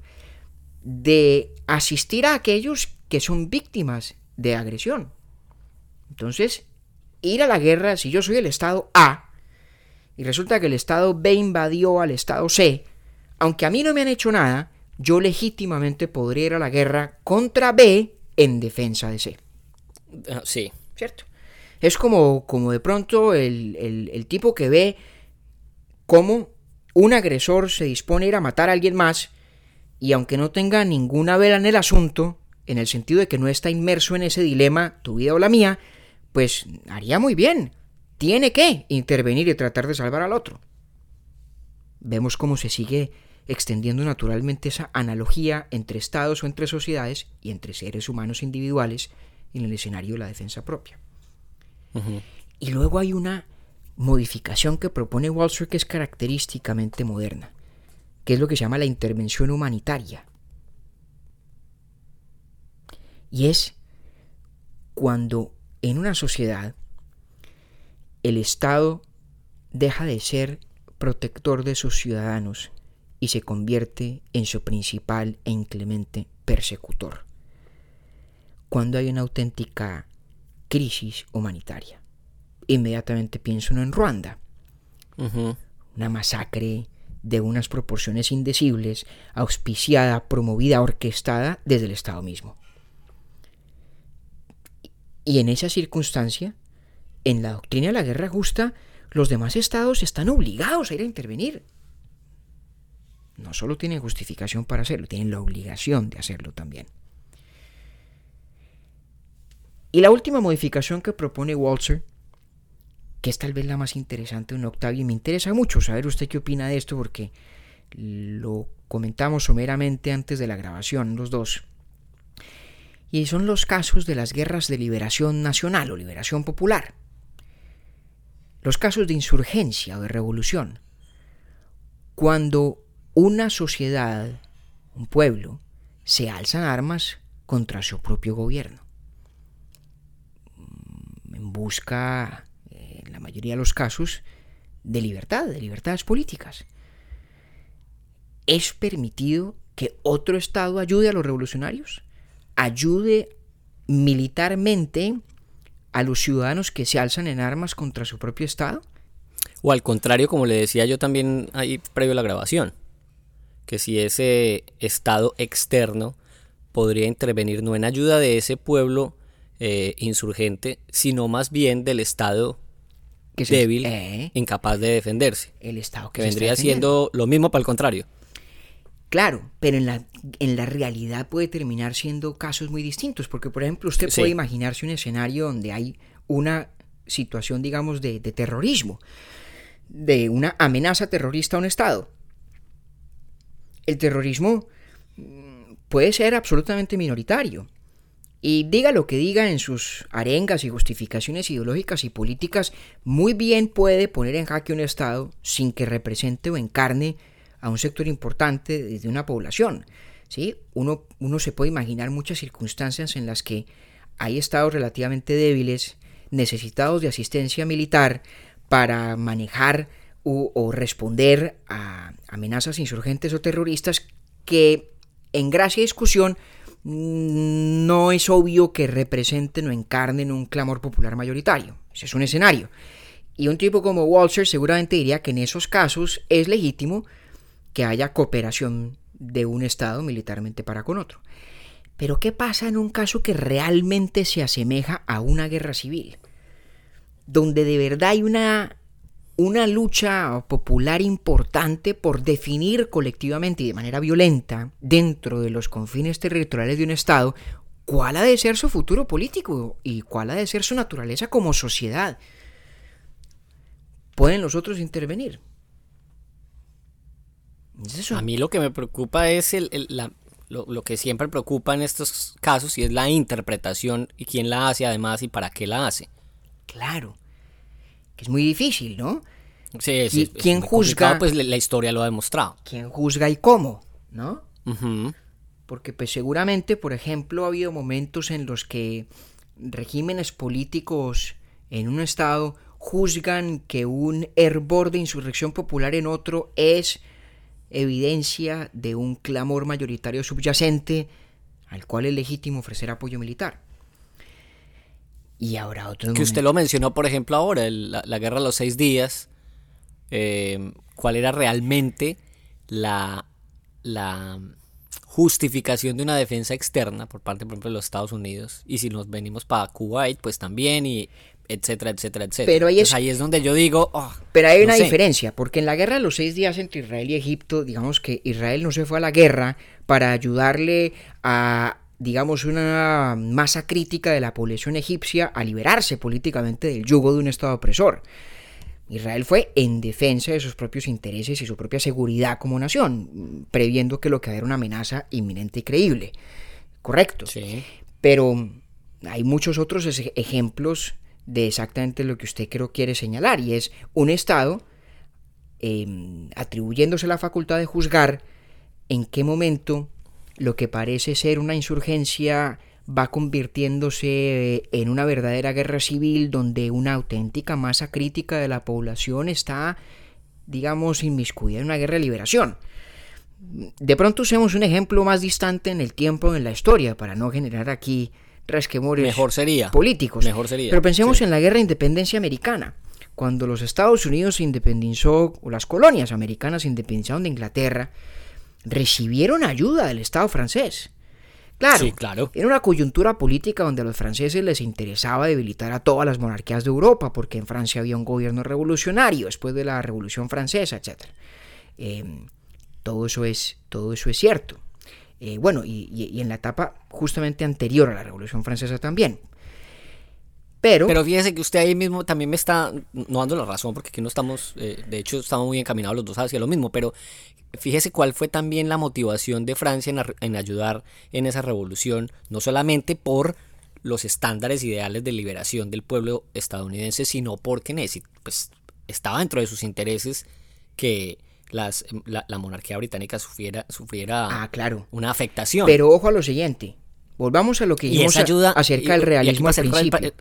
de asistir a aquellos que son víctimas de agresión. Entonces, ir a la guerra, si yo soy el estado A, y resulta que el estado B invadió al estado C, aunque a mí no me han hecho nada, yo legítimamente podría ir a la guerra contra B en defensa de C. Ah, Sí. ¿cierto? Es como, como de pronto el, el- el tipo que ve cómo un agresor se dispone a ir a matar a alguien más y aunque no tenga ninguna vela en el asunto, en el sentido de que no está inmerso en ese dilema, tu vida o la mía, pues haría muy bien. Tiene que intervenir y tratar de salvar al otro. Vemos cómo se sigue extendiendo naturalmente esa analogía entre estados o entre sociedades y entre seres humanos individuales en el escenario de la defensa propia. Y luego hay una modificación que propone Walzer que es característicamente moderna, que es lo que se llama la intervención humanitaria. Y es cuando en una sociedad el Estado deja de ser protector de sus ciudadanos y se convierte en su principal e inclemente persecutor. Cuando hay una auténtica crisis humanitaria. Inmediatamente pienso uno en Ruanda, una masacre de unas proporciones indecibles, auspiciada, promovida, orquestada desde el Estado mismo. Y en esa circunstancia, en la doctrina de la guerra justa, los demás estados están obligados a ir a intervenir. No solo tienen justificación para hacerlo, tienen la obligación de hacerlo también. Y la última modificación que propone Walzer, que es tal vez la más interesante en Octavio, y me interesa mucho saber usted qué opina de esto, porque lo comentamos someramente antes de la grabación, los dos. Y son los casos de las guerras de liberación nacional o liberación popular. los casos de insurgencia o de revolución. Cuando una sociedad, un pueblo, se alzan armas contra su propio gobierno. En busca, la mayoría de los casos, de libertad, de libertades políticas. ¿Es permitido que otro Estado ayude a los revolucionarios? ¿Ayude militarmente a los ciudadanos que se alzan en armas contra su propio Estado? O al contrario, como le decía yo también ahí previo a la grabación, que si ese Estado externo podría intervenir no en ayuda de ese pueblo eh, insurgente, sino más bien del Estado que débil, eh, incapaz de defenderse. El Estado que, vendría siendo lo mismo para el contrario. Claro, pero en la, en la realidad puede terminar siendo casos muy distintos, porque por ejemplo usted puede imaginarse un escenario donde hay una situación, digamos, de, de terrorismo, de una amenaza terrorista a un Estado. El terrorismo mm, puede ser absolutamente minoritario. Y diga lo que diga en sus arengas y justificaciones ideológicas y políticas, muy bien puede poner en jaque un Estado sin que represente o encarne a un sector importante de una población. ¿sí? Uno, uno se puede imaginar muchas circunstancias en las que hay estados relativamente débiles, necesitados de asistencia militar para manejar o, responder a amenazas insurgentes o terroristas que en gracia y discusión no es obvio que representen o encarnen un clamor popular mayoritario. Ese es un escenario. Y un tipo como Walzer seguramente diría que en esos casos es legítimo que haya cooperación de un Estado militarmente para con otro. Pero ¿qué pasa en un caso que realmente se asemeja a una guerra civil? Donde de verdad hay una, una lucha popular importante por definir colectivamente y de manera violenta, dentro de los confines territoriales de un Estado, cuál ha de ser su futuro político y cuál ha de ser su naturaleza como sociedad. ¿Pueden los otros intervenir? A mí lo que me preocupa es el, lo, que siempre preocupa en estos casos y es la interpretación y quién la hace además y para qué la hace. Claro, que es muy difícil, ¿no? Sí, sí. ¿Quién juzga? Pues la, historia lo ha demostrado. ¿Quién juzga y cómo? ¿No? Porque pues seguramente, por ejemplo, ha habido momentos en los que regímenes políticos en un estado juzgan que un hervor de insurrección popular en otro es evidencia de un clamor mayoritario subyacente al cual es legítimo ofrecer apoyo militar. Y ahora otro... Que usted lo mencionó, por ejemplo, ahora, la, guerra de los seis días, eh, cuál era realmente la, la justificación de una defensa externa por parte, por ejemplo, de los Estados Unidos. Y si nos venimos para Kuwait, pues también, y etcétera, etcétera, etcétera. Pero ahí es, ahí es donde yo digo... Oh, pero hay una diferencia, porque en la guerra de los seis días entre Israel y Egipto, digamos que Israel no se fue a la guerra para ayudarle a digamos, una masa crítica de la población egipcia a liberarse políticamente del yugo de un Estado opresor. Israel fue en defensa de sus propios intereses y su propia seguridad como nación, previendo que lo que era una amenaza inminente y creíble. Correcto. Sí. Pero hay muchos otros ejemplos de exactamente lo que usted creo quiere señalar, y es un Estado em, atribuyéndose la facultad de juzgar en qué momento lo que parece ser una insurgencia va convirtiéndose en una verdadera guerra civil donde una auténtica masa crítica de la población está, digamos, inmiscuida en una guerra de liberación. De pronto usemos un ejemplo más distante en el tiempo, en la historia, para no generar aquí resquemores Mejor sería. políticos. Mejor sería. Pero pensemos en la guerra de independencia americana. Cuando los Estados Unidos se independizó, o las colonias americanas se independizaron de Inglaterra, recibieron ayuda del Estado francés. Claro, sí, claro, era una coyuntura política donde a los franceses les interesaba debilitar a todas las monarquías de Europa, porque en Francia había un gobierno revolucionario después de la Revolución Francesa, etc. Em, todo, eso es, todo eso es cierto. Eh, bueno, y, en la etapa justamente anterior a la Revolución Francesa también. Pero, Pero fíjese que usted ahí mismo también me está, no dando la razón, porque aquí no estamos, eh, de hecho estamos muy encaminados los dos hacia lo mismo, pero fíjese cuál fue también la motivación de Francia en, en ayudar en esa revolución, no solamente por los estándares ideales de liberación del pueblo estadounidense, sino porque pues, estaba dentro de sus intereses que las, la, monarquía británica sufriera, sufriera ah, claro. una afectación. Pero ojo a lo siguiente, volvamos a lo que dijimos ayuda, acerca del realismo al principio.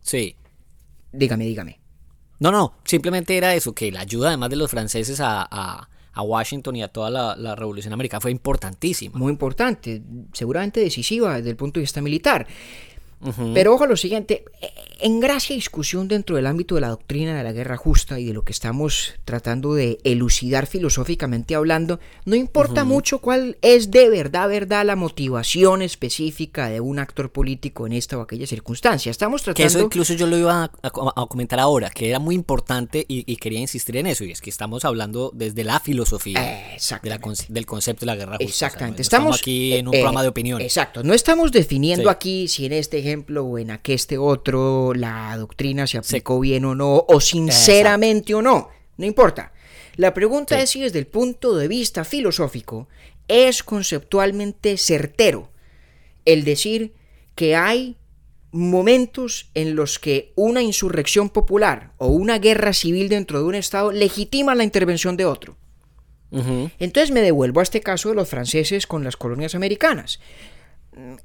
Sí. Dígame, dígame. No, no, simplemente era eso, que la ayuda además de los franceses a a Washington y a toda la, revolución americana fue importantísima. Muy importante, seguramente decisiva desde el punto de vista militar. Pero ojo a lo siguiente, en gracia discusión dentro del ámbito de la doctrina de la guerra justa y de lo que estamos tratando de elucidar filosóficamente hablando, no importa mucho cuál es de verdad, verdad la motivación específica de un actor político en esta o aquella circunstancia. Estamos tratando... Que eso incluso yo lo iba a, comentar ahora, que era muy importante y, quería insistir en eso, y es que estamos hablando desde la filosofía del concepto de la guerra justa. Exactamente. estamos, aquí en un programa de opinión. Exacto, no estamos definiendo aquí si en este ejemplo o en aqueste otro la doctrina se aplicó bien o no, o sinceramente o no, no importa. La pregunta es si desde el punto de vista filosófico es conceptualmente certero el decir que hay momentos en los que una insurrección popular o una guerra civil dentro de un Estado legitima la intervención de otro. Entonces me devuelvo a este caso de los franceses con las colonias americanas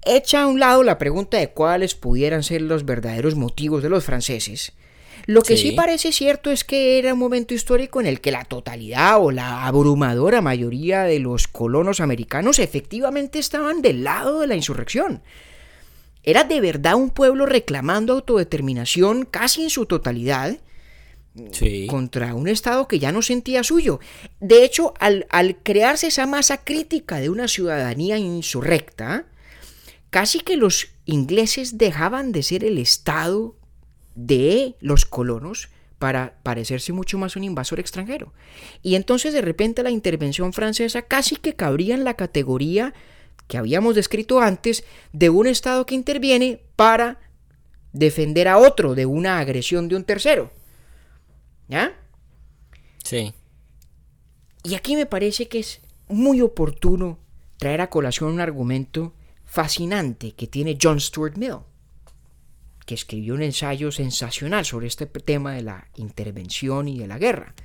echa a un lado la pregunta de cuáles pudieran ser los verdaderos motivos de los franceses. Lo que sí. parece cierto es que era un momento histórico en el que la totalidad o la abrumadora mayoría de los colonos americanos efectivamente estaban del lado de la insurrección. Era de verdad un pueblo reclamando autodeterminación casi en su totalidad contra un Estado que ya no sentía suyo. De hecho, al, al crearse esa masa crítica de una ciudadanía insurrecta, casi que los ingleses dejaban de ser el Estado de los colonos para parecerse mucho más un invasor extranjero. Y entonces de repente la intervención francesa casi que cabría en la categoría que habíamos descrito antes de un Estado que interviene para defender a otro de una agresión de un tercero. ¿Ya? Sí. Y aquí me parece que es muy oportuno traer a colación un argumento fascinante que tiene John Stuart Mill, que escribió un ensayo sensacional sobre este tema de la intervención y de la guerra.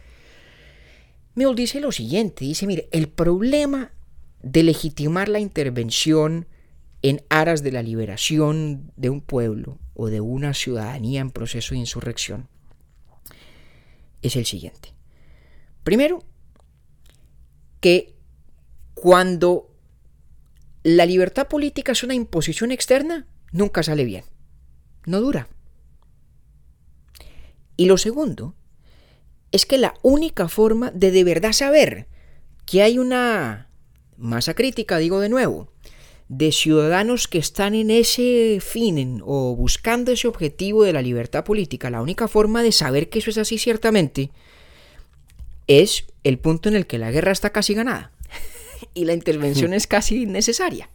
Mill dice lo siguiente, dice, mire, el problema de legitimar la intervención en aras de la liberación de un pueblo o de una ciudadanía en proceso de insurrección es el siguiente. Primero, que cuando la libertad política es una imposición externa, nunca sale bien. No dura. Y lo segundo es que la única forma de de verdad saber que hay una masa crítica, digo de nuevo, de ciudadanos que están en ese fin o buscando ese objetivo de la libertad política, la única forma de saber que eso es así ciertamente es el punto en el que la guerra está casi ganada y la intervención es casi necesaria.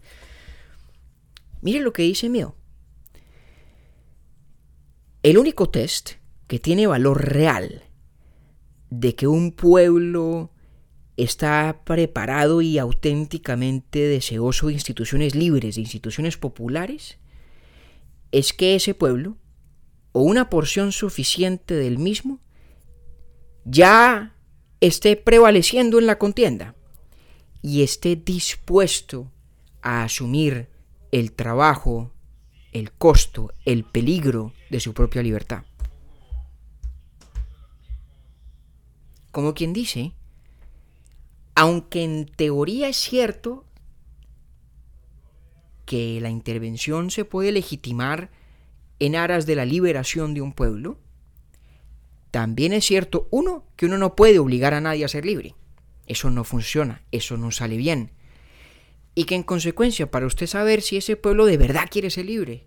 Mire lo que dice Mio. El único test que tiene valor real de que un pueblo está preparado y auténticamente deseoso de instituciones libres, de instituciones populares, es que ese pueblo, o una porción suficiente del mismo, ya esté prevaleciendo en la contienda y esté dispuesto a asumir el trabajo, el costo, el peligro de su propia libertad. Como quien dice, aunque en teoría es cierto que la intervención se puede legitimar en aras de la liberación de un pueblo, también es cierto, uno, que uno no puede obligar a nadie a ser libre. Eso no funciona, eso no sale bien. Y que en consecuencia, para usted saber si ese pueblo de verdad quiere ser libre,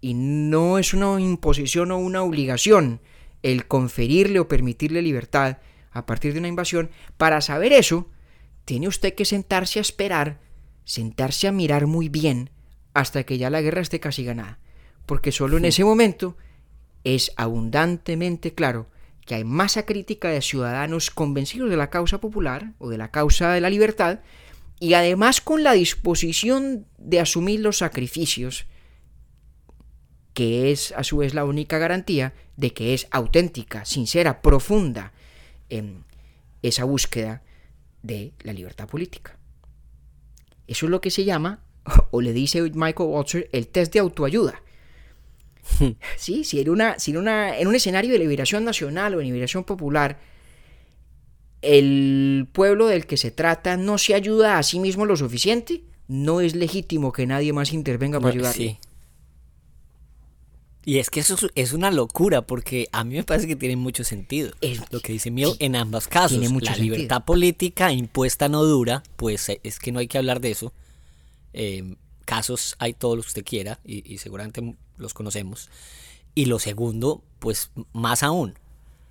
y no es una imposición o una obligación el conferirle o permitirle libertad a partir de una invasión, para saber eso, tiene usted que sentarse a esperar, sentarse a mirar muy bien hasta que ya la guerra esté casi ganada, porque solo en ese momento es abundantemente claro que hay masa crítica de ciudadanos convencidos de la causa popular o de la causa de la libertad y además con la disposición de asumir los sacrificios que es a su vez la única garantía de que es auténtica, sincera, profunda en esa búsqueda de la libertad política. Eso es lo que se llama, o le dice Michael Walzer, el test de autoayuda. Sí, si, en, una, si en, una, en un escenario de liberación nacional o de liberación popular, el pueblo del que se trata no se ayuda a sí mismo lo suficiente, no es legítimo que nadie más intervenga para ayudarle. Sí. Y es que eso es- una locura porque a mí me parece que tiene mucho sentido. Es- lo que dice Mill en ambos casos. tiene mucho la sentido. libertad política impuesta no dura, pues eh, es que no hay que hablar de eso. Eh, casos hay todos los que usted quiera y, y seguramente los conocemos. Y lo segundo, pues más aún,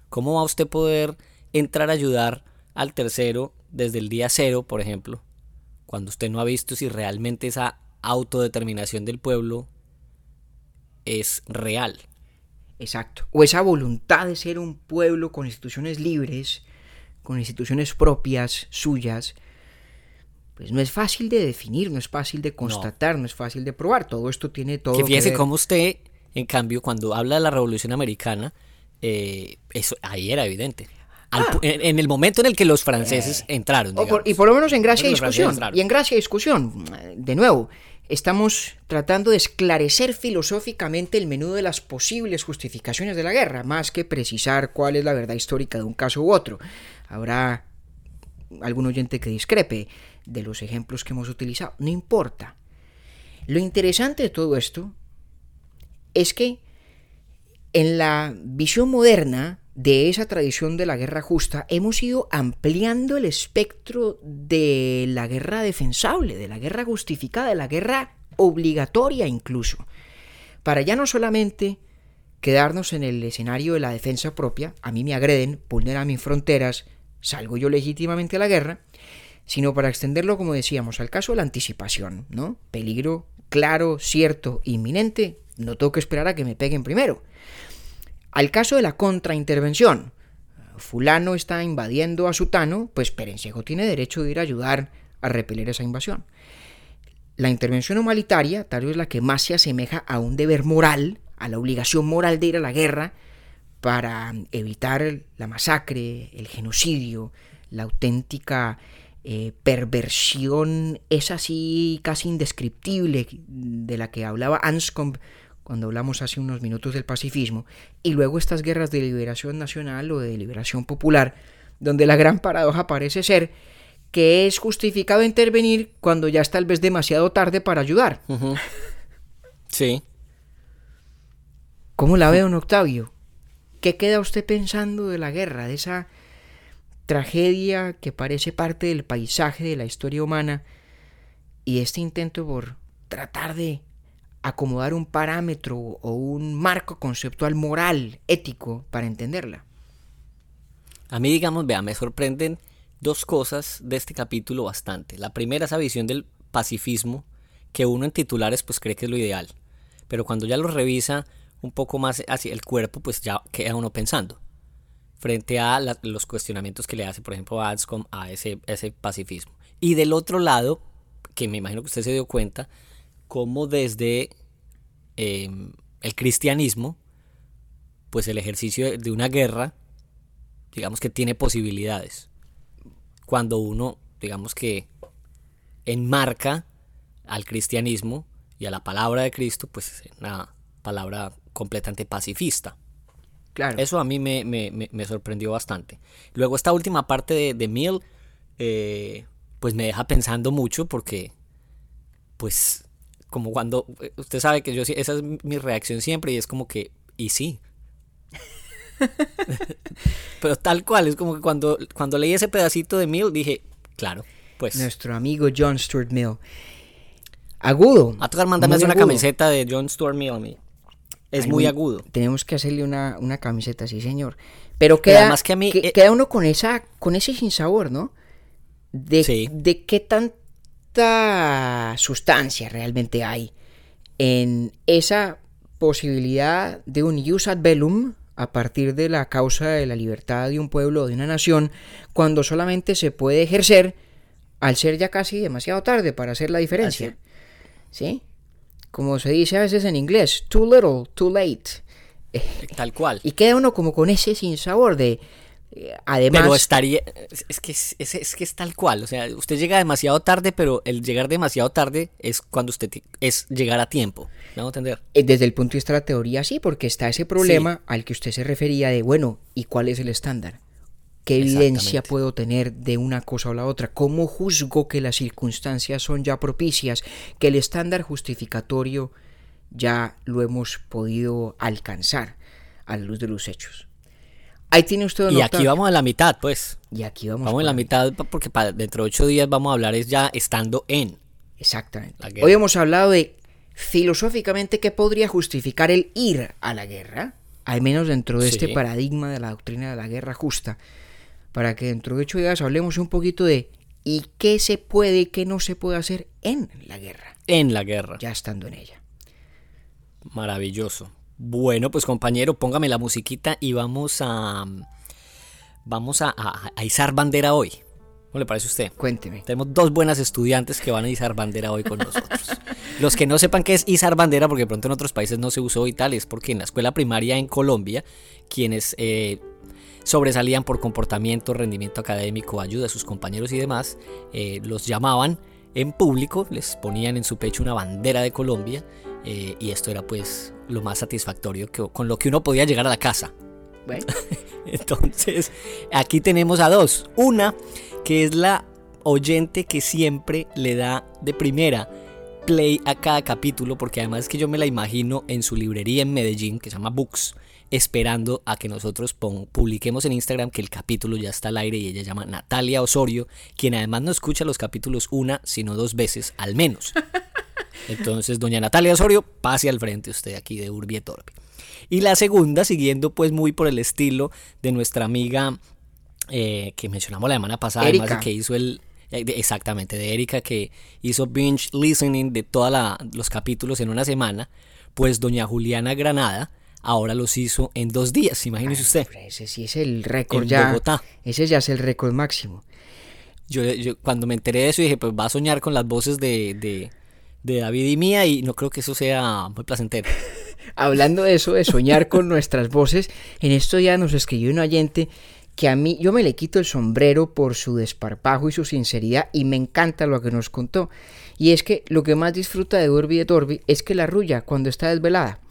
¿cómo va usted a poder entrar a ayudar al tercero desde el día cero, por ejemplo, cuando usted no ha visto si realmente esa autodeterminación del pueblo es real? Exacto. O esa voluntad de ser un pueblo con instituciones libres, con instituciones propias, suyas, pues no es fácil de definir, no es fácil de constatar, no, es fácil de probar. Todo esto tiene todo que fíjese cómo usted, en cambio, cuando habla de la Revolución Americana, eh, eso ahí era evidente. Al pu- en, en el momento en el que los franceses entraron. Por- digamos. y por lo menos en gracia y discusión. entraron. Y en gracia y discusión, eh, de nuevo, estamos tratando de esclarecer filosóficamente el menú de las posibles justificaciones de la guerra, más que precisar cuál es la verdad histórica de un caso u otro. Habrá algún oyente que discrepe de los ejemplos que hemos utilizado. No importa. Lo interesante de todo esto es que en la visión moderna de esa tradición de la guerra justa, hemos ido ampliando el espectro de la guerra defensable, de la guerra justificada, de la guerra obligatoria incluso, para ya no solamente quedarnos en el escenario de la defensa propia, a mí me agreden, vulneran mis fronteras, salgo yo legítimamente a la guerra, sino para extenderlo, como decíamos, al caso de la anticipación, ¿no? Peligro claro, cierto, inminente, no tengo que esperar a que me peguen primero. Al caso de la contraintervención, fulano está invadiendo a Sutano, pues Perencejo tiene derecho de ir a ayudar a repeler esa invasión. La intervención humanitaria, tal vez la que más se asemeja a un deber moral, a la obligación moral de ir a la guerra para evitar la masacre, el genocidio, la auténtica eh, perversión, es así casi indescriptible de la que hablaba Anscombe cuando hablamos hace unos minutos del pacifismo, y luego estas guerras de liberación nacional o de liberación popular, donde la gran paradoja parece ser que es justificado intervenir cuando ya es tal vez demasiado tarde para ayudar. Sí. ¿Cómo la veo, don Octavio? ¿Qué queda usted pensando de la guerra, de esa tragedia que parece parte del paisaje de la historia humana y este intento por tratar de acomodar un parámetro o un marco conceptual moral, ético, para entenderla? A mí, digamos, vea, me sorprenden dos cosas de este capítulo bastante. La primera, esa visión del pacifismo, que uno en titulares pues cree que es lo ideal. Pero cuando ya lo revisa un poco más hacia el cuerpo, pues ya queda uno pensando. Frente a la- los cuestionamientos que le hace, por ejemplo, a a ese, pacifismo. Y del otro lado, que me imagino que usted se dio cuenta, cómo desde eh, el cristianismo, pues el ejercicio de- de una guerra digamos que tiene posibilidades. Cuando uno, digamos que enmarca al cristianismo y a la palabra de Cristo, pues en una palabra completamente pacifista. Claro. Eso a mí me, me- me- me sorprendió bastante. Luego esta última parte de, de Mill, eh, pues me deja pensando mucho porque, pues, como cuando, eh, usted sabe que yo, esa es mi reacción siempre y es como que, y sí. Pero tal cual, es como que cuando, cuando leí ese pedacito de Mill dije, claro, pues, Nuestro amigo John Stuart Mill. Agudo. a tocar mándame una agudo. camiseta de John Stuart Mill a mí. Es Ay, muy agudo. Tenemos que hacerle una, una camiseta, sí, señor. Pero Pero queda, además que a mí, que- eh, queda uno con esa, con ese sinsabor, ¿no? De, Sí. de qué tanta sustancia realmente hay en esa posibilidad de un jus ad bellum a partir de la causa de la libertad de un pueblo o de una nación, cuando solamente se puede ejercer al ser ya casi demasiado tarde para hacer la diferencia. ¿Sí? Como se dice a veces en inglés, too little, too late. Tal cual. Y queda uno como con ese sinsabor de... eh, Además, Pero estaría. Es que es, es- es que es tal cual. O sea, usted llega demasiado tarde, pero el llegar demasiado tarde es cuando usted es llegar a tiempo. ¿Me hago entender? eh, desde el punto de vista de la teoría sí, porque está ese problema al que usted se refería de, bueno, ¿y cuál es el estándar? ¿Qué evidencia puedo tener de una cosa o la otra? ¿Cómo juzgo que las circunstancias son ya propicias? Que el estándar justificatorio ya lo hemos podido alcanzar a la luz de los hechos. Ahí tiene usted Y aquí vamos a la mitad, pues. Y aquí vamos. Vamos en la mitad porque para dentro de ocho días vamos a hablar es ya estando en. Exactamente. Hoy hemos hablado de filosóficamente qué podría justificar el ir a la guerra, al menos dentro de este paradigma de la doctrina de la guerra justa, para que dentro de ocho días hablemos un poquito de y qué se puede y qué no se puede hacer en la guerra, En la guerra. ya estando en ella. Maravilloso. Bueno, pues compañero, póngame la musiquita y vamos a. Vamos a, a- a izar bandera hoy. ¿Cómo le parece a usted? Cuénteme. Tenemos dos buenas estudiantes que van a izar bandera hoy con nosotros. Los que no sepan qué es izar bandera, porque de pronto en otros países no se usó y tal, es porque en la escuela primaria en Colombia, quienes eh, sobresalían por comportamiento, rendimiento académico, ayuda a sus compañeros y demás, eh, los llamaban en público, les ponían en su pecho una bandera de Colombia eh, y esto era pues lo más satisfactorio que, con lo que uno podía llegar a la casa. Bueno, Entonces, aquí tenemos a dos. Una que es la oyente que siempre le da de primera play a cada capítulo, porque además es que yo me la imagino en su librería en Medellín, que se llama Books, esperando a que nosotros publiquemos en Instagram que el capítulo ya está al aire y ella llama Natalia Osorio, quien además no escucha los capítulos una, sino dos veces al menos. Entonces, doña Natalia Osorio, pase al frente usted aquí de Urbi et Orbi. Y la segunda, siguiendo pues muy por el estilo de nuestra amiga eh, que mencionamos la semana pasada, además que hizo el... eh, Exactamente, de Erika que hizo binge listening de todos los capítulos en una semana, pues doña Juliana Granada ahora los hizo en dos días, imagínese usted. hombre, ese sí es el récord En ya. Bogotá. Ese ya es el récord máximo. Yo, yo cuando me enteré de eso dije, pues va a soñar con las voces de, de, de David y mía y no creo que eso sea muy placentero. Hablando de eso, de soñar con nuestras voces, en esto ya nos escribió un oyente que a mí, yo me le quito el sombrero por su desparpajo y su sinceridad y me encanta lo que nos contó. Y es que lo que más disfruta de Urbi de Torbi es que la rulla cuando está desvelada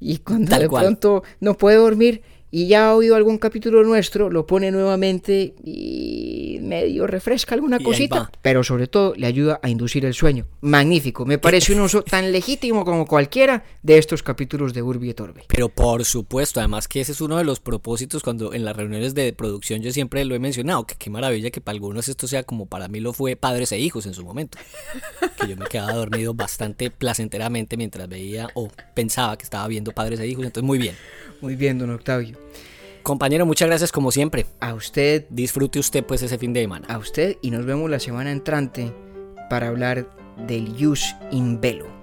y cuando Tal de cual. pronto no puede dormir y ya ha oído algún capítulo nuestro, lo pone nuevamente y medio refresca alguna Y cosita, pero sobre todo le ayuda a inducir el sueño. Magnífico, me parece un uso tan legítimo como cualquiera de estos capítulos de Urbi et Orbi. Pero por supuesto, además que ese es uno de los propósitos cuando en las reuniones de producción yo siempre lo he mencionado, que qué maravilla que para algunos esto sea como para mí lo fue padres e hijos en su momento. Que yo me quedaba dormido bastante placenteramente mientras veía o pensaba que estaba viendo padres e hijos, entonces muy bien. Muy bien, don Octavio. Compañero, muchas gracias como siempre. A usted, Disfrute usted pues ese fin de semana. a usted y nos vemos la semana entrante para hablar del Jus in Velo.